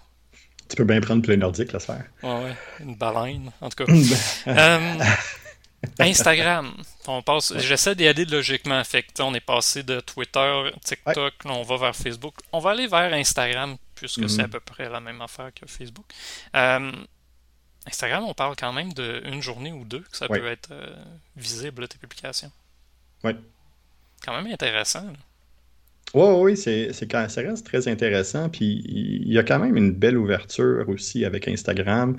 Tu peux bien prendre plein nordique, la sphère. Ouais, ouais, une baleine, en tout cas. Euh, Instagram. On passe. J'essaie d'y aller logiquement. Fait que, on est passé de Twitter, TikTok, là, on va vers Facebook. On va aller vers Instagram, puisque c'est à peu près la même affaire que Facebook. Euh, Instagram, on parle quand même d'une journée ou deux que ça Ouais. peut être euh, visible, tes publications. Ouais. Quand même intéressant. là. Oui, oui, c'est, ça reste très intéressant. Puis il y a quand même une belle ouverture aussi avec Instagram.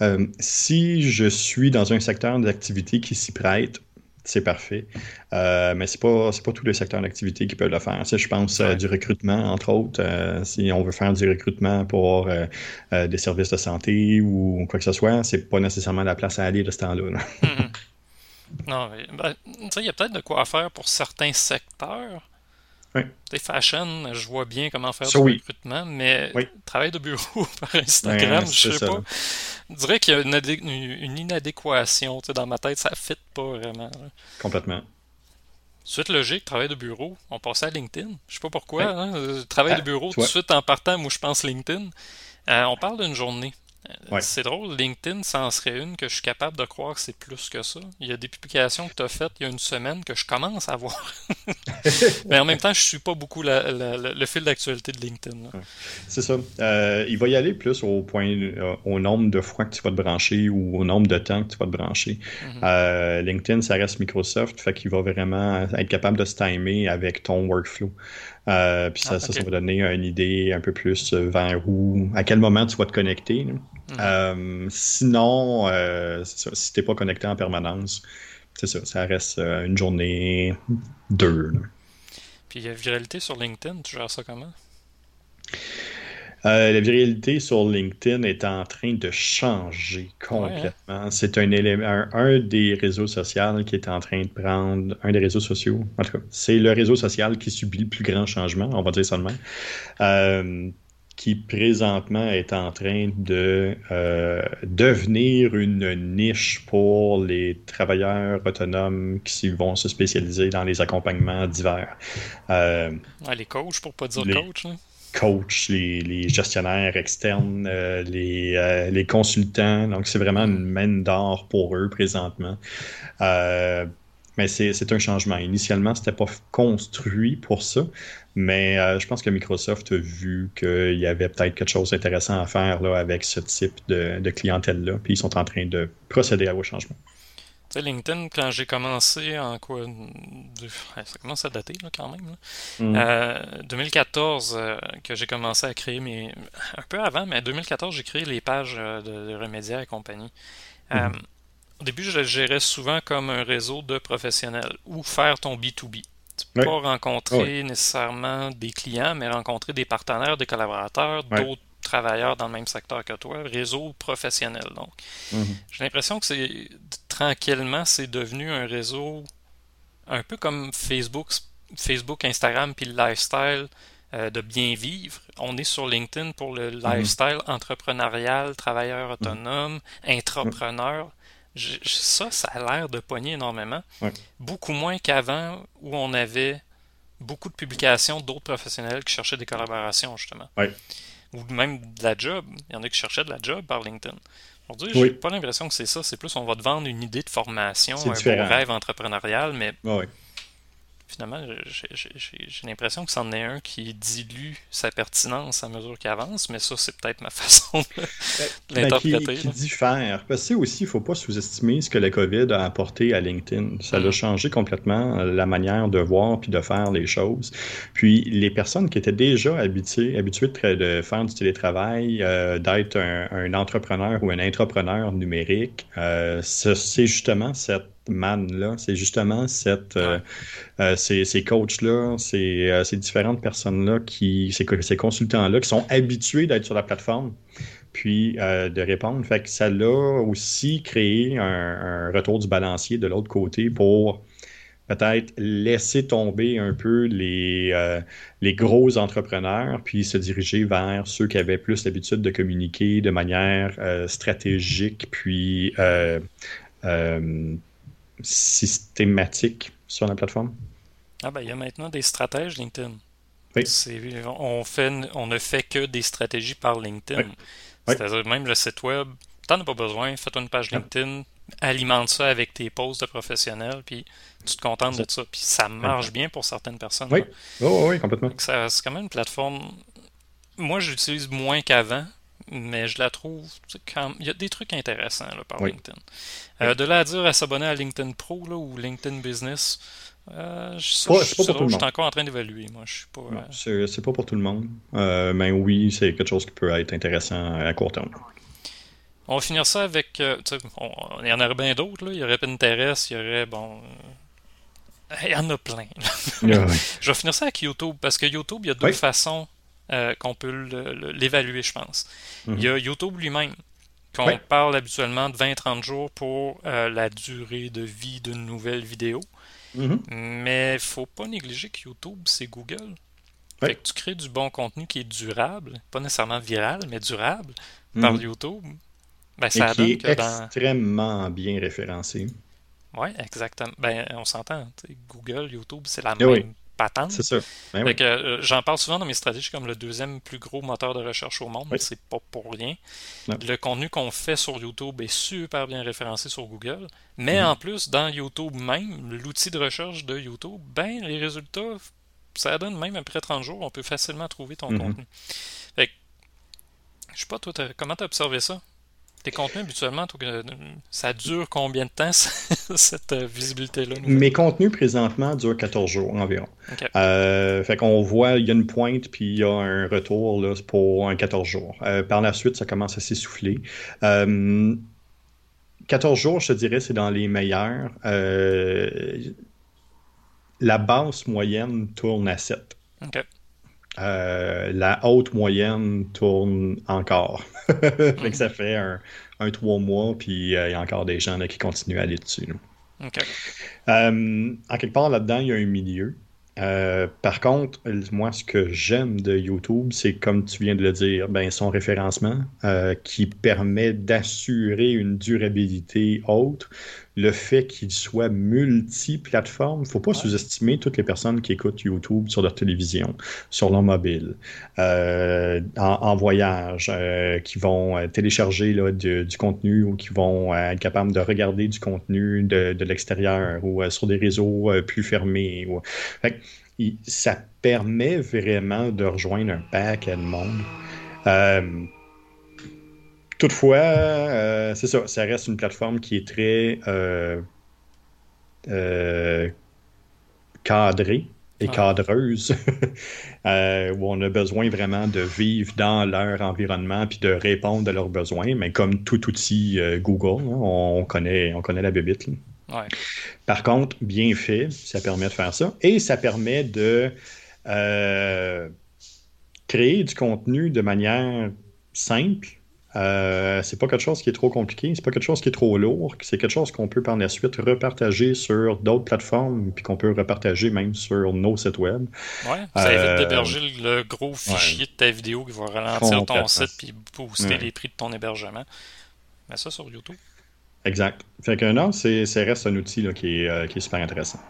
Euh, si je suis dans un secteur d'activité qui s'y prête, c'est parfait. Euh, mais c'est pas c'est pas tous les secteurs d'activité qui peuvent le faire. Je pense euh, du recrutement, entre autres. Euh, si on veut faire du recrutement pour des services de santé ou quoi que ce soit, c'est pas nécessairement la place à aller de ce temps-là. là. Non, mais, ben, il y a peut-être de quoi faire pour certains secteurs. Oui. Fashion, je vois bien comment faire du oui. recrutement, mais Oui. travail de bureau par Instagram, je sais ça. pas. Je dirais qu'il y a une, adé- une- une inadéquation dans ma tête, ça fit pas vraiment. là. Complètement. Suite logique, travail de bureau, on passait à LinkedIn. Je sais pas pourquoi. Hein, euh, travail Ah, de bureau, tout de suite en partant, moi je pense LinkedIn. Euh, on parle d'une journée. Ouais. C'est drôle, LinkedIn, ça en serait une que je suis capable de croire que c'est plus que ça. Il y a des publications que tu as faites il y a une semaine que je commence à voir. Mais en même temps, je suis pas beaucoup la- la- la- le fil d'actualité de LinkedIn. C'est ça. Euh, il va y aller plus au point, euh, au nombre de fois que tu vas te brancher ou au nombre de temps que tu vas te brancher. Mhm. Euh, LinkedIn, ça reste Microsoft, fait qu'il va vraiment être capable de se timer avec ton workflow. Euh, puis ça, Ah, ça, va donner une idée un peu plus euh, vers où, à quel moment tu vas te connecter. Mhm. Euh, sinon, euh, ça, si tu n'es pas connecté en permanence, c'est ça, ça reste une journée, deux. là. Puis il y a viralité sur LinkedIn, tu gères ça comment? Euh, la viralité sur LinkedIn est en train de changer complètement. C'est un élément, un, un des réseaux sociaux qui est en train de prendre, un des réseaux sociaux, en tout cas, c'est le réseau social qui subit le plus grand changement, on va dire euh, qui présentement est en train de euh, devenir une niche pour les travailleurs autonomes qui vont se spécialiser dans les accompagnements divers. Euh, Ouais, les coachs, pour pas dire Les- coach. là. Coachs, les, gestionnaires externes, euh, les, euh, les consultants. Donc, c'est vraiment une mine d'or pour eux présentement. Euh, mais c'est un changement. Initialement, c'était pas construit pour ça, mais je pense que Microsoft a vu qu'il y avait peut-être quelque chose d'intéressant à faire avec ce type de, de clientèle-là, puis ils sont en train de procéder à vos changements. Tu sais, LinkedIn, quand j'ai commencé en quoi Ça commence à dater là, quand même. là. Mm. Euh, 2014, euh, que j'ai commencé à créer mes. Un peu avant, mais 2014, j'ai créé les pages euh, de, de Remédia et compagnie. Mhm. Au début, je le gérais souvent comme un réseau de professionnels ou faire ton B2B. Tu peux pas rencontrer nécessairement des clients, mais rencontrer des partenaires, des collaborateurs, d'autres travailleurs dans le même secteur que toi, réseau professionnel donc. Mhm. J'ai l'impression que c'est tranquillement, c'est devenu un réseau un peu comme Facebook, Facebook, Instagram, puis le lifestyle euh, de bien vivre. On est sur LinkedIn pour le lifestyle entrepreneurial, travailleur autonome, intrapreneur. Je- je- ça, ça a l'air de pogner énormément. Ouais. Beaucoup moins qu'avant où on avait beaucoup de publications d'autres professionnels qui cherchaient des collaborations, justement. Ouais. Ou même de la job. Il y en a qui cherchaient de la job par LinkedIn. Aujourd'hui, Oui. j'ai pas l'impression que c'est ça. C'est plus on va te vendre une idée de formation, un beau rêve entrepreneurial, mais. Finalement, j'ai l'impression que c'en est un qui dilue sa pertinence à mesure qu'il avance, mais ça, c'est peut-être ma façon de ben, l'interpréter. qui, diffère. Parce que aussi, il ne faut pas sous-estimer ce que la COVID a apporté à LinkedIn. Ça a mm. changé complètement euh, la manière de voir puis de faire les choses. Puis, les personnes qui étaient déjà habituées, habituées de, faire du télétravail, euh, d'être un, entrepreneur ou un intrapreneur numérique, euh, c'est justement cette man-là. C'est justement cette, euh, euh, ces, coachs-là, ces, euh, ces, différentes personnes-là, qui, ces, ces consultants-là, qui sont habitués d'être sur la plateforme, puis de répondre. Fait que ça l'a aussi créé un, retour du balancier de l'autre côté pour peut-être laisser tomber un peu les, les gros entrepreneurs, puis se diriger vers ceux qui avaient plus l'habitude de communiquer de manière stratégique, puis systématique sur la plateforme? Ah ben, il y a maintenant des stratèges LinkedIn. Oui. On, fait, on ne fait que des stratégies par LinkedIn. C'est-à-dire même le site web, t'en as pas besoin, fais-toi une page LinkedIn, alimente ça avec tes posts de professionnels, puis tu te contentes de ça. Puis ça marche bien pour certaines personnes. Oui, oh, oui, complètement. C'est quand même une plateforme. Moi, j'utilise moins qu'avant, mais je la trouve. Quand... Il y a des trucs intéressants là, par LinkedIn. Euh, de là à dire à s'abonner à LinkedIn Pro là, ou LinkedIn Business, euh, je, suis encore en train d'évaluer. Moi, je suis pas. Euh, c'est pas pour tout le monde. mais oui, c'est quelque chose qui peut être intéressant à court terme. On va finir ça avec. il y en aurait bien d'autres. Il y aurait Pinterest, il y aurait. Bon. Il y en a plein. Ah je vais finir ça avec YouTube parce que YouTube, il y a deux façons euh, qu'on peut l'évaluer, je pense. Il y a mhm. YouTube lui-même, qu'on parle habituellement de 20-30 jours pour euh, la durée de vie d'une nouvelle vidéo. Mhm. Mais il faut pas négliger que YouTube, c'est Google. Fait que tu crées du bon contenu qui est durable, pas nécessairement viral, mais durable par mhm. YouTube. Ben, ça Et qui est extrêmement bien référencé. Oui, exactement. Ben, on s'entend. Google, YouTube, c'est la même c'est ça. Ben euh, j'en parle souvent dans mes stratégies comme le deuxième plus gros moteur de recherche au monde. C'est pas pour rien. Le contenu qu'on fait sur YouTube est super bien référencé sur Google. Mais mm-hmm. en plus, dans YouTube même, l'outil de recherche de YouTube, ben les résultats, ça donne même après 30 jours, on peut facilement trouver ton mm-hmm. contenu. Fait je sais pas, toi, comment tu as observé ça? Tes contenus, habituellement, ça dure combien de temps, cette euh, visibilité-là? Mes contenus, présentement, durent 14 jours environ. Euh, fait qu'on voit, il y a une pointe, puis il y a un retour là, pour un 14 jours. Euh, par la suite, ça commence à s'essouffler. 14 jours, je te dirais, c'est dans les meilleurs. la basse moyenne tourne à 7. Euh, la haute moyenne tourne encore. ça fait un, un trois mois, puis euh, il y a encore des gens là, qui continuent à aller dessus. Euh, en quelque part là-dedans, il y a un milieu. par contre, moi, ce que j'aime de YouTube, c'est comme tu viens de le dire, ben, son référencement qui permet d'assurer une durabilité haute le fait qu'il soit multi-plateforme. Il ne faut pas sous-estimer toutes les personnes qui écoutent YouTube sur leur télévision, sur leur mobile, euh, en, voyage, euh, qui vont euh, télécharger là, du, contenu ou qui vont être capables de regarder du contenu de, l'extérieur ou sur des réseaux plus fermés. ça permet vraiment de rejoindre un paquet de monde. Toutefois, euh, c'est ça, ça reste une plateforme qui est très euh, euh, cadrée et ah. cadreuse, où on a besoin vraiment de vivre dans leur environnement puis de répondre à leurs besoins, mais comme tout outil Google, hein, on, connaît, on connaît la bébite. Par contre, bien fait, ça permet de faire ça et ça permet de créer du contenu de manière simple euh, c'est pas quelque chose qui est trop compliqué, c'est pas quelque chose qui est trop lourd, c'est quelque chose qu'on peut par la suite repartager sur d'autres plateformes, puis qu'on peut repartager même sur nos sites web. Ouais, ça évite euh, d'héberger le gros fichier de ta vidéo qui va ralentir ton site puis booster les prix de ton hébergement. Mais ça sur YouTube. Exact. Fait que non, c'est, ça reste un outil qui, est, euh, qui est super intéressant.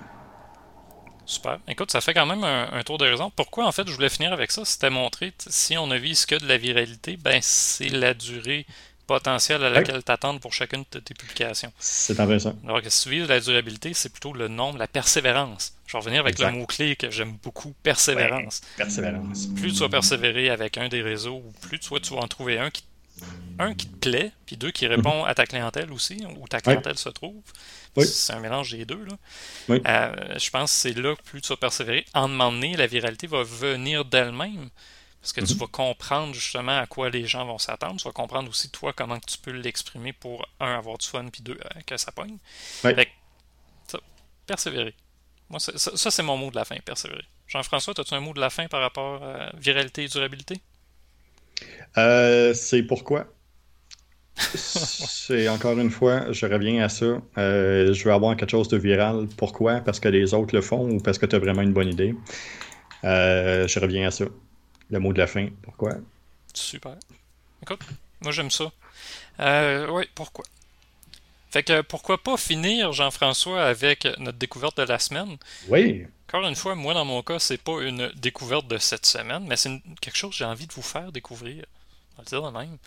Super. Écoute, ça fait quand même un, tour de raison. Pourquoi, en fait, je voulais finir avec ça? C'était montrer, si on ne vise que de la viralité, ben c'est la durée potentielle à laquelle t'attendre pour chacune de tes publications. C'est ça. Alors que si tu vises la durabilité, c'est plutôt le nombre, la persévérance. Je vais revenir avec le mot-clé que j'aime beaucoup, persévérance. persévérance. Plus tu vas persévérer avec un des réseaux, plus tu vas en trouver un qui, un qui te plaît, puis deux qui répond à ta clientèle aussi, où ta clientèle se trouve. C'est un mélange des deux. Là. Euh, je pense que c'est là que plus tu vas persévérer. En demandant, la viralité va venir d'elle-même. Parce que tu mhm. vas comprendre justement à quoi les gens vont s'attendre. Tu vas comprendre aussi toi comment tu peux l'exprimer pour, un, avoir du fun, puis deux, euh, que ça pogne. ça, persévérer. Moi, ça, c'est mon mot de la fin, persévérer. Jean-François, as-tu un mot de la fin par rapport à viralité et durabilité? Euh, c'est pourquoi? c'est encore une fois, je reviens à ça. Euh, je veux avoir quelque chose de viral. Pourquoi? Parce que les autres le font ou parce que tu as vraiment une bonne idée? je reviens à ça le mot de la fin. Pourquoi? Super. Écoute, moi j'aime ça. Euh, oui, pourquoi? Fait que pourquoi pas finir, Jean-François, avec notre découverte de la semaine? Oui. Encore une fois, moi dans mon cas, c'est pas une découverte de cette semaine, mais c'est quelque chose que j'ai envie de vous faire découvrir. On va le dire de même.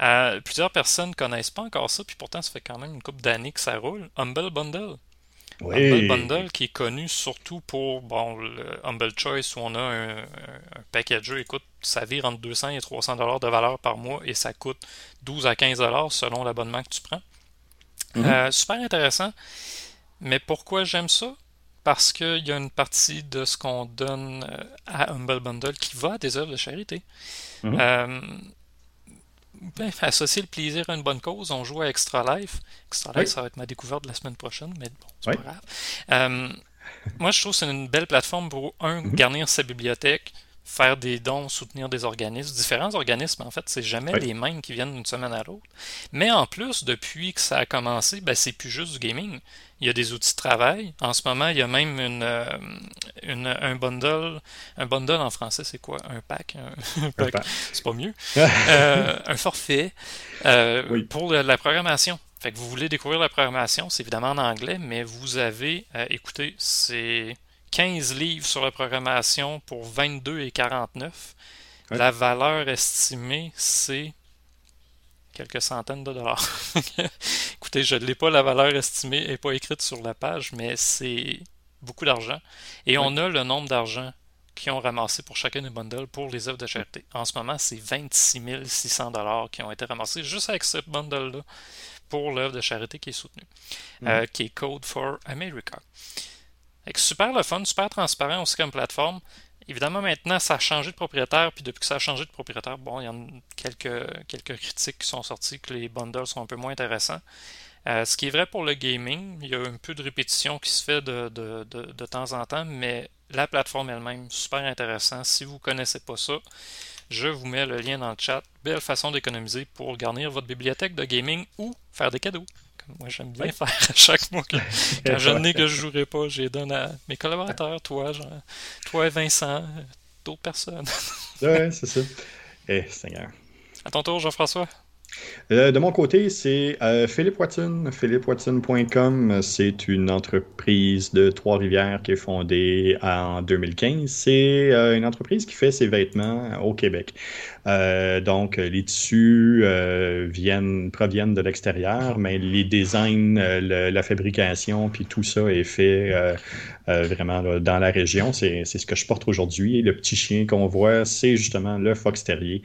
Euh, plusieurs personnes connaissent pas encore ça, puis pourtant ça fait quand même une couple d'années que ça roule. Humble Bundle. Humble Bundle qui est connu surtout pour bon, le Humble Choice où on a un, un jeu, écoute, ça vire entre 200 et 300 dollars de valeur par mois et ça coûte 12 à 15 dollars selon l'abonnement que tu prends. Mhm. Euh, super intéressant. Mais pourquoi j'aime ça? Parce qu'il y a une partie de ce qu'on donne euh, à Humble Bundle qui va à des œuvres de charité. Mhm. Euh, ben, associer le plaisir à une bonne cause, on joue à Extra Life. Extra Life, ça va être ma découverte de la semaine prochaine, mais bon, c'est pas grave. Euh, moi, je trouve que c'est une belle plateforme pour, un, mhm. garnir sa bibliothèque, faire des dons, soutenir des organismes. Différents organismes, en fait, c'est jamais les mêmes qui viennent d'une semaine à l'autre. Mais en plus, depuis que ça a commencé, ben, c'est plus juste du gaming. Il y a des outils de travail. En ce moment, il y a même une, euh, un bundle. Un bundle en français, c'est quoi? Un pack, un, pack. C'est pas mieux. Euh, un forfait euh, pour la programmation. Fait que vous voulez découvrir la programmation, c'est évidemment en anglais, mais vous avez, écoutez, c'est 15 livres sur la programmation pour 22 et 49. La valeur estimée, c'est quelques centaines de dollars. Écoutez, je ne l'ai pas, la valeur estimée n'est pas écrite sur la page, mais c'est beaucoup d'argent. Et on a le nombre d'argent qui ont ramassé pour chacun des bundles pour les œuvres de charité. En ce moment, c'est 26 600 dollars qui ont été ramassés juste avec ce bundle-là pour l'œuvre de charité qui est soutenue, euh, qui est Code for America. Super le fun, super transparent aussi comme plateforme. Évidemment, maintenant, ça a changé de propriétaire, puis depuis que ça a changé de propriétaire, bon, il y a quelques, quelques critiques qui sont sorties que les bundles sont un peu moins intéressants. Euh, ce qui est vrai pour le gaming, il y a un peu de répétition qui se fait de, temps en temps, mais la plateforme elle-même, super intéressant. Si vous ne connaissez pas ça, je vous mets le lien dans le chat. Belle façon d'économiser pour garnir votre bibliothèque de gaming ou faire des cadeaux. Moi, j'aime bien faire à chaque mois que quand je n'ai que je jouerai pas, je les donne à mes collaborateurs, toi, toi, Vincent, d'autres personnes. ouais, c'est ça. Eh, Seigneur. À ton tour, Jean-François. Euh, de mon côté, c'est euh, Philippe Watson. PhilippeWatson.com, c'est une entreprise de Trois-Rivières qui est fondée en 2015. C'est euh, une entreprise qui fait ses vêtements au Québec. Donc, les tissus viennent, proviennent de l'extérieur, mais les designs, la fabrication, puis tout ça est fait vraiment dans la région. C'est ce que je porte aujourd'hui. Le petit chien qu'on voit, c'est justement le Fox Terrier,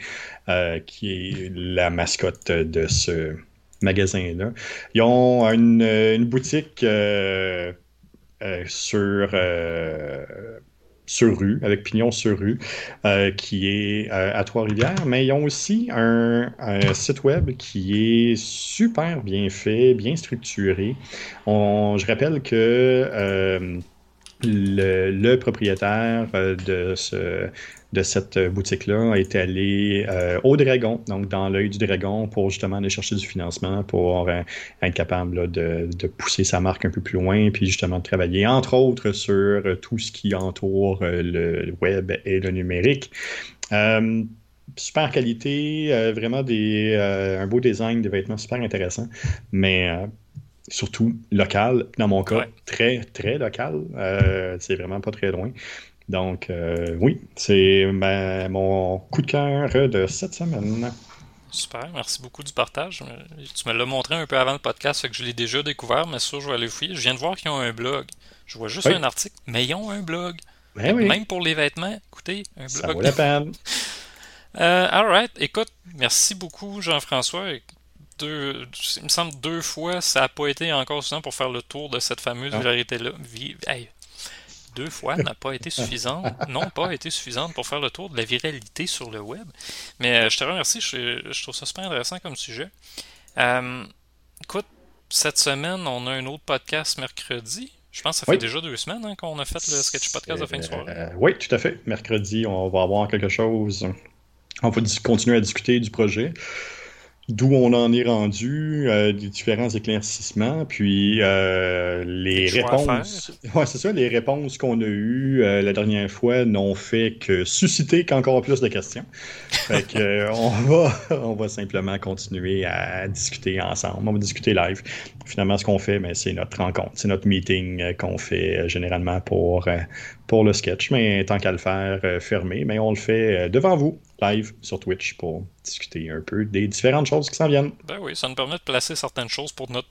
qui est la mascotte de ce magasin-là. Ils ont une, boutique euh, euh, sur, euh, sur avec pignon sur rue, qui est à Trois-Rivières, mais ils ont aussi un, site web qui est super bien fait, bien structuré. je rappelle que le, propriétaire de ce de cette boutique-là est allé euh, au Dragon, donc dans l'œil du Dragon, pour justement aller chercher du financement, pour euh, être capable de, pousser sa marque un peu plus loin, puis justement de travailler, entre autres, sur tout ce qui entoure euh, le web et le numérique. super qualité, vraiment des, un beau design, des vêtements super intéressants, mais surtout local, dans mon cas, très, très local. c'est vraiment pas très loin. Donc, euh, oui, c'est mon coup de cœur de cette semaine. Super, merci beaucoup du partage. Tu me l'as montré un peu avant le podcast, fait que je l'ai déjà découvert, mais sûr, je vais aller fouiller. Je viens de voir qu'ils ont un blog. Je vois juste un article, mais ils ont un blog. Ben oui. Même pour les vêtements, écoutez, un blog. Ça vaut la peine. euh, alright, écoute, merci beaucoup Jean-François. Deux, il me semble deux fois, ça n'a pas été encore suffisant pour faire le tour de cette fameuse vérité-là. Hey, deux fois n'a pas été suffisante, non pas été suffisante pour faire le tour de la viralité sur le web. Mais euh, je te remercie, je, je, trouve ça super intéressant comme sujet. Euh, écoute, cette semaine, on a un autre podcast mercredi. Je pense que ça fait déjà deux semaines hein, qu'on a fait le sketch podcast de fin de soirée. Euh, oui, tout à fait. Mercredi, on va avoir quelque chose. On va continuer à discuter du projet d'où on en est rendu, euh, des différents éclaircissements, puis euh, les réponses. Ouais, c'est ça, les réponses qu'on a eues euh, la dernière fois n'ont fait que susciter qu'encore plus de questions. Fait que on va on va simplement continuer à discuter ensemble. On va discuter live. Finalement, ce qu'on fait, mais ben, c'est notre rencontre, c'est notre meeting qu'on fait généralement pour pour le sketch, mais tant qu'à le faire fermé, mais on le fait devant vous live sur Twitch pour discuter un peu des différentes choses qui s'en viennent. Ben oui, ça nous permet de placer certaines choses pour notre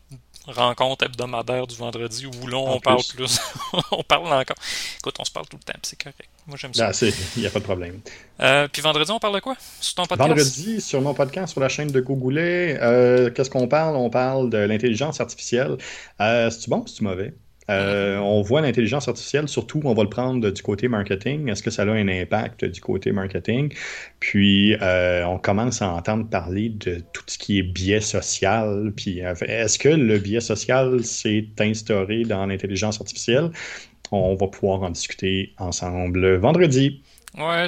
rencontre hebdomadaire du vendredi où là on parle plus. on parle encore. Écoute, on se parle tout le temps, c'est correct. Moi j'aime ça. Ah, il n'y a pas de problème. Euh, puis vendredi, on parle de quoi? Sur ton podcast? Vendredi, sur mon podcast, sur la chaîne de Gogoulet, euh, qu'est-ce qu'on parle? On parle de l'intelligence artificielle. Euh, c'est-tu bon ou c'est-tu mauvais? Euh, on voit l'intelligence artificielle, surtout, on va le prendre du côté marketing. Est-ce que ça a un impact du côté marketing? Puis, euh, on commence à entendre parler de tout ce qui est biais social. Puis, euh, est-ce que le biais social s'est instauré dans l'intelligence artificielle? On va pouvoir en discuter ensemble vendredi. Ouais,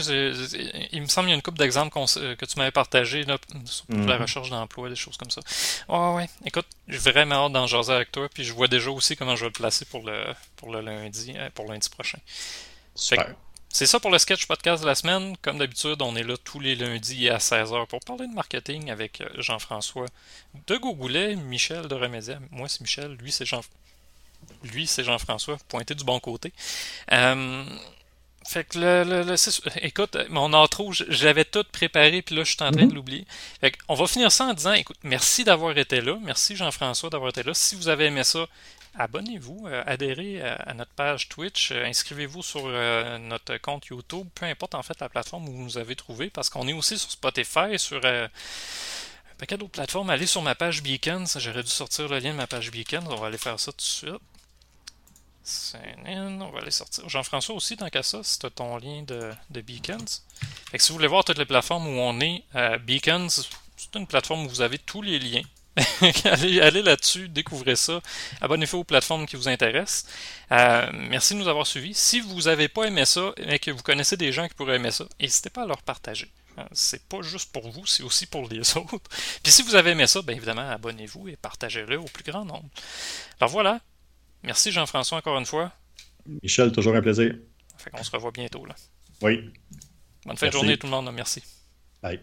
il me semble qu'il y a une couple d'exemples euh, que tu m'avais partagé là, pour la mhm. recherche d'emploi, des choses comme ça. Ouais, ouais. Écoute, j'ai vraiment hâte d'en jaser avec toi, puis je vois déjà aussi comment je vais le placer pour le, pour le lundi, euh, pour lundi prochain. C'est ça pour le sketch podcast de la semaine. Comme d'habitude, on est là tous les lundis à 16h pour parler de marketing avec euh, Jean-François de Gogoulet, Michel de Remédia. Moi, c'est Michel, lui, c'est Jean. Lui, c'est Jean-François, pointé du bon côté. Euh, fait que le, le, écoute, mon intro, j'avais tout préparé, puis là, je suis en train de mhm. l'oublier. Fait on va finir ça en disant, écoute, merci d'avoir été là. Merci Jean-François d'avoir été là. Si vous avez aimé ça, abonnez-vous, euh, adhérez à, notre page Twitch, euh, inscrivez-vous sur euh, notre compte YouTube, peu importe en fait la plateforme où vous nous avez trouvé, parce qu'on est aussi sur Spotify, sur un paquet d'autres plateformes. Allez sur ma page Beacon, j'aurais dû sortir le lien de ma page Beacon, on va aller faire ça tout de suite on va aller sortir. Jean-François aussi, tant qu'à ça, c'est ton lien de, Beacons. Fait que si vous voulez voir toutes les plateformes où on est, euh, Beacons, c'est une plateforme où vous avez tous les liens. allez, allez là-dessus, découvrez ça. Abonnez-vous aux plateformes qui vous intéressent. Euh, merci de nous avoir suivis. Si vous n'avez pas aimé ça et que vous connaissez des gens qui pourraient aimer ça, n'hésitez pas à leur partager. Euh, c'est pas juste pour vous, c'est aussi pour les autres. Puis si vous avez aimé ça, bien évidemment, abonnez-vous et partagez-le au plus grand nombre. Alors voilà, Merci Jean-François encore une fois. Michel, toujours un plaisir. Fait qu'on se revoit bientôt là. Oui. Bonne fin de journée tout le monde, merci. Bye.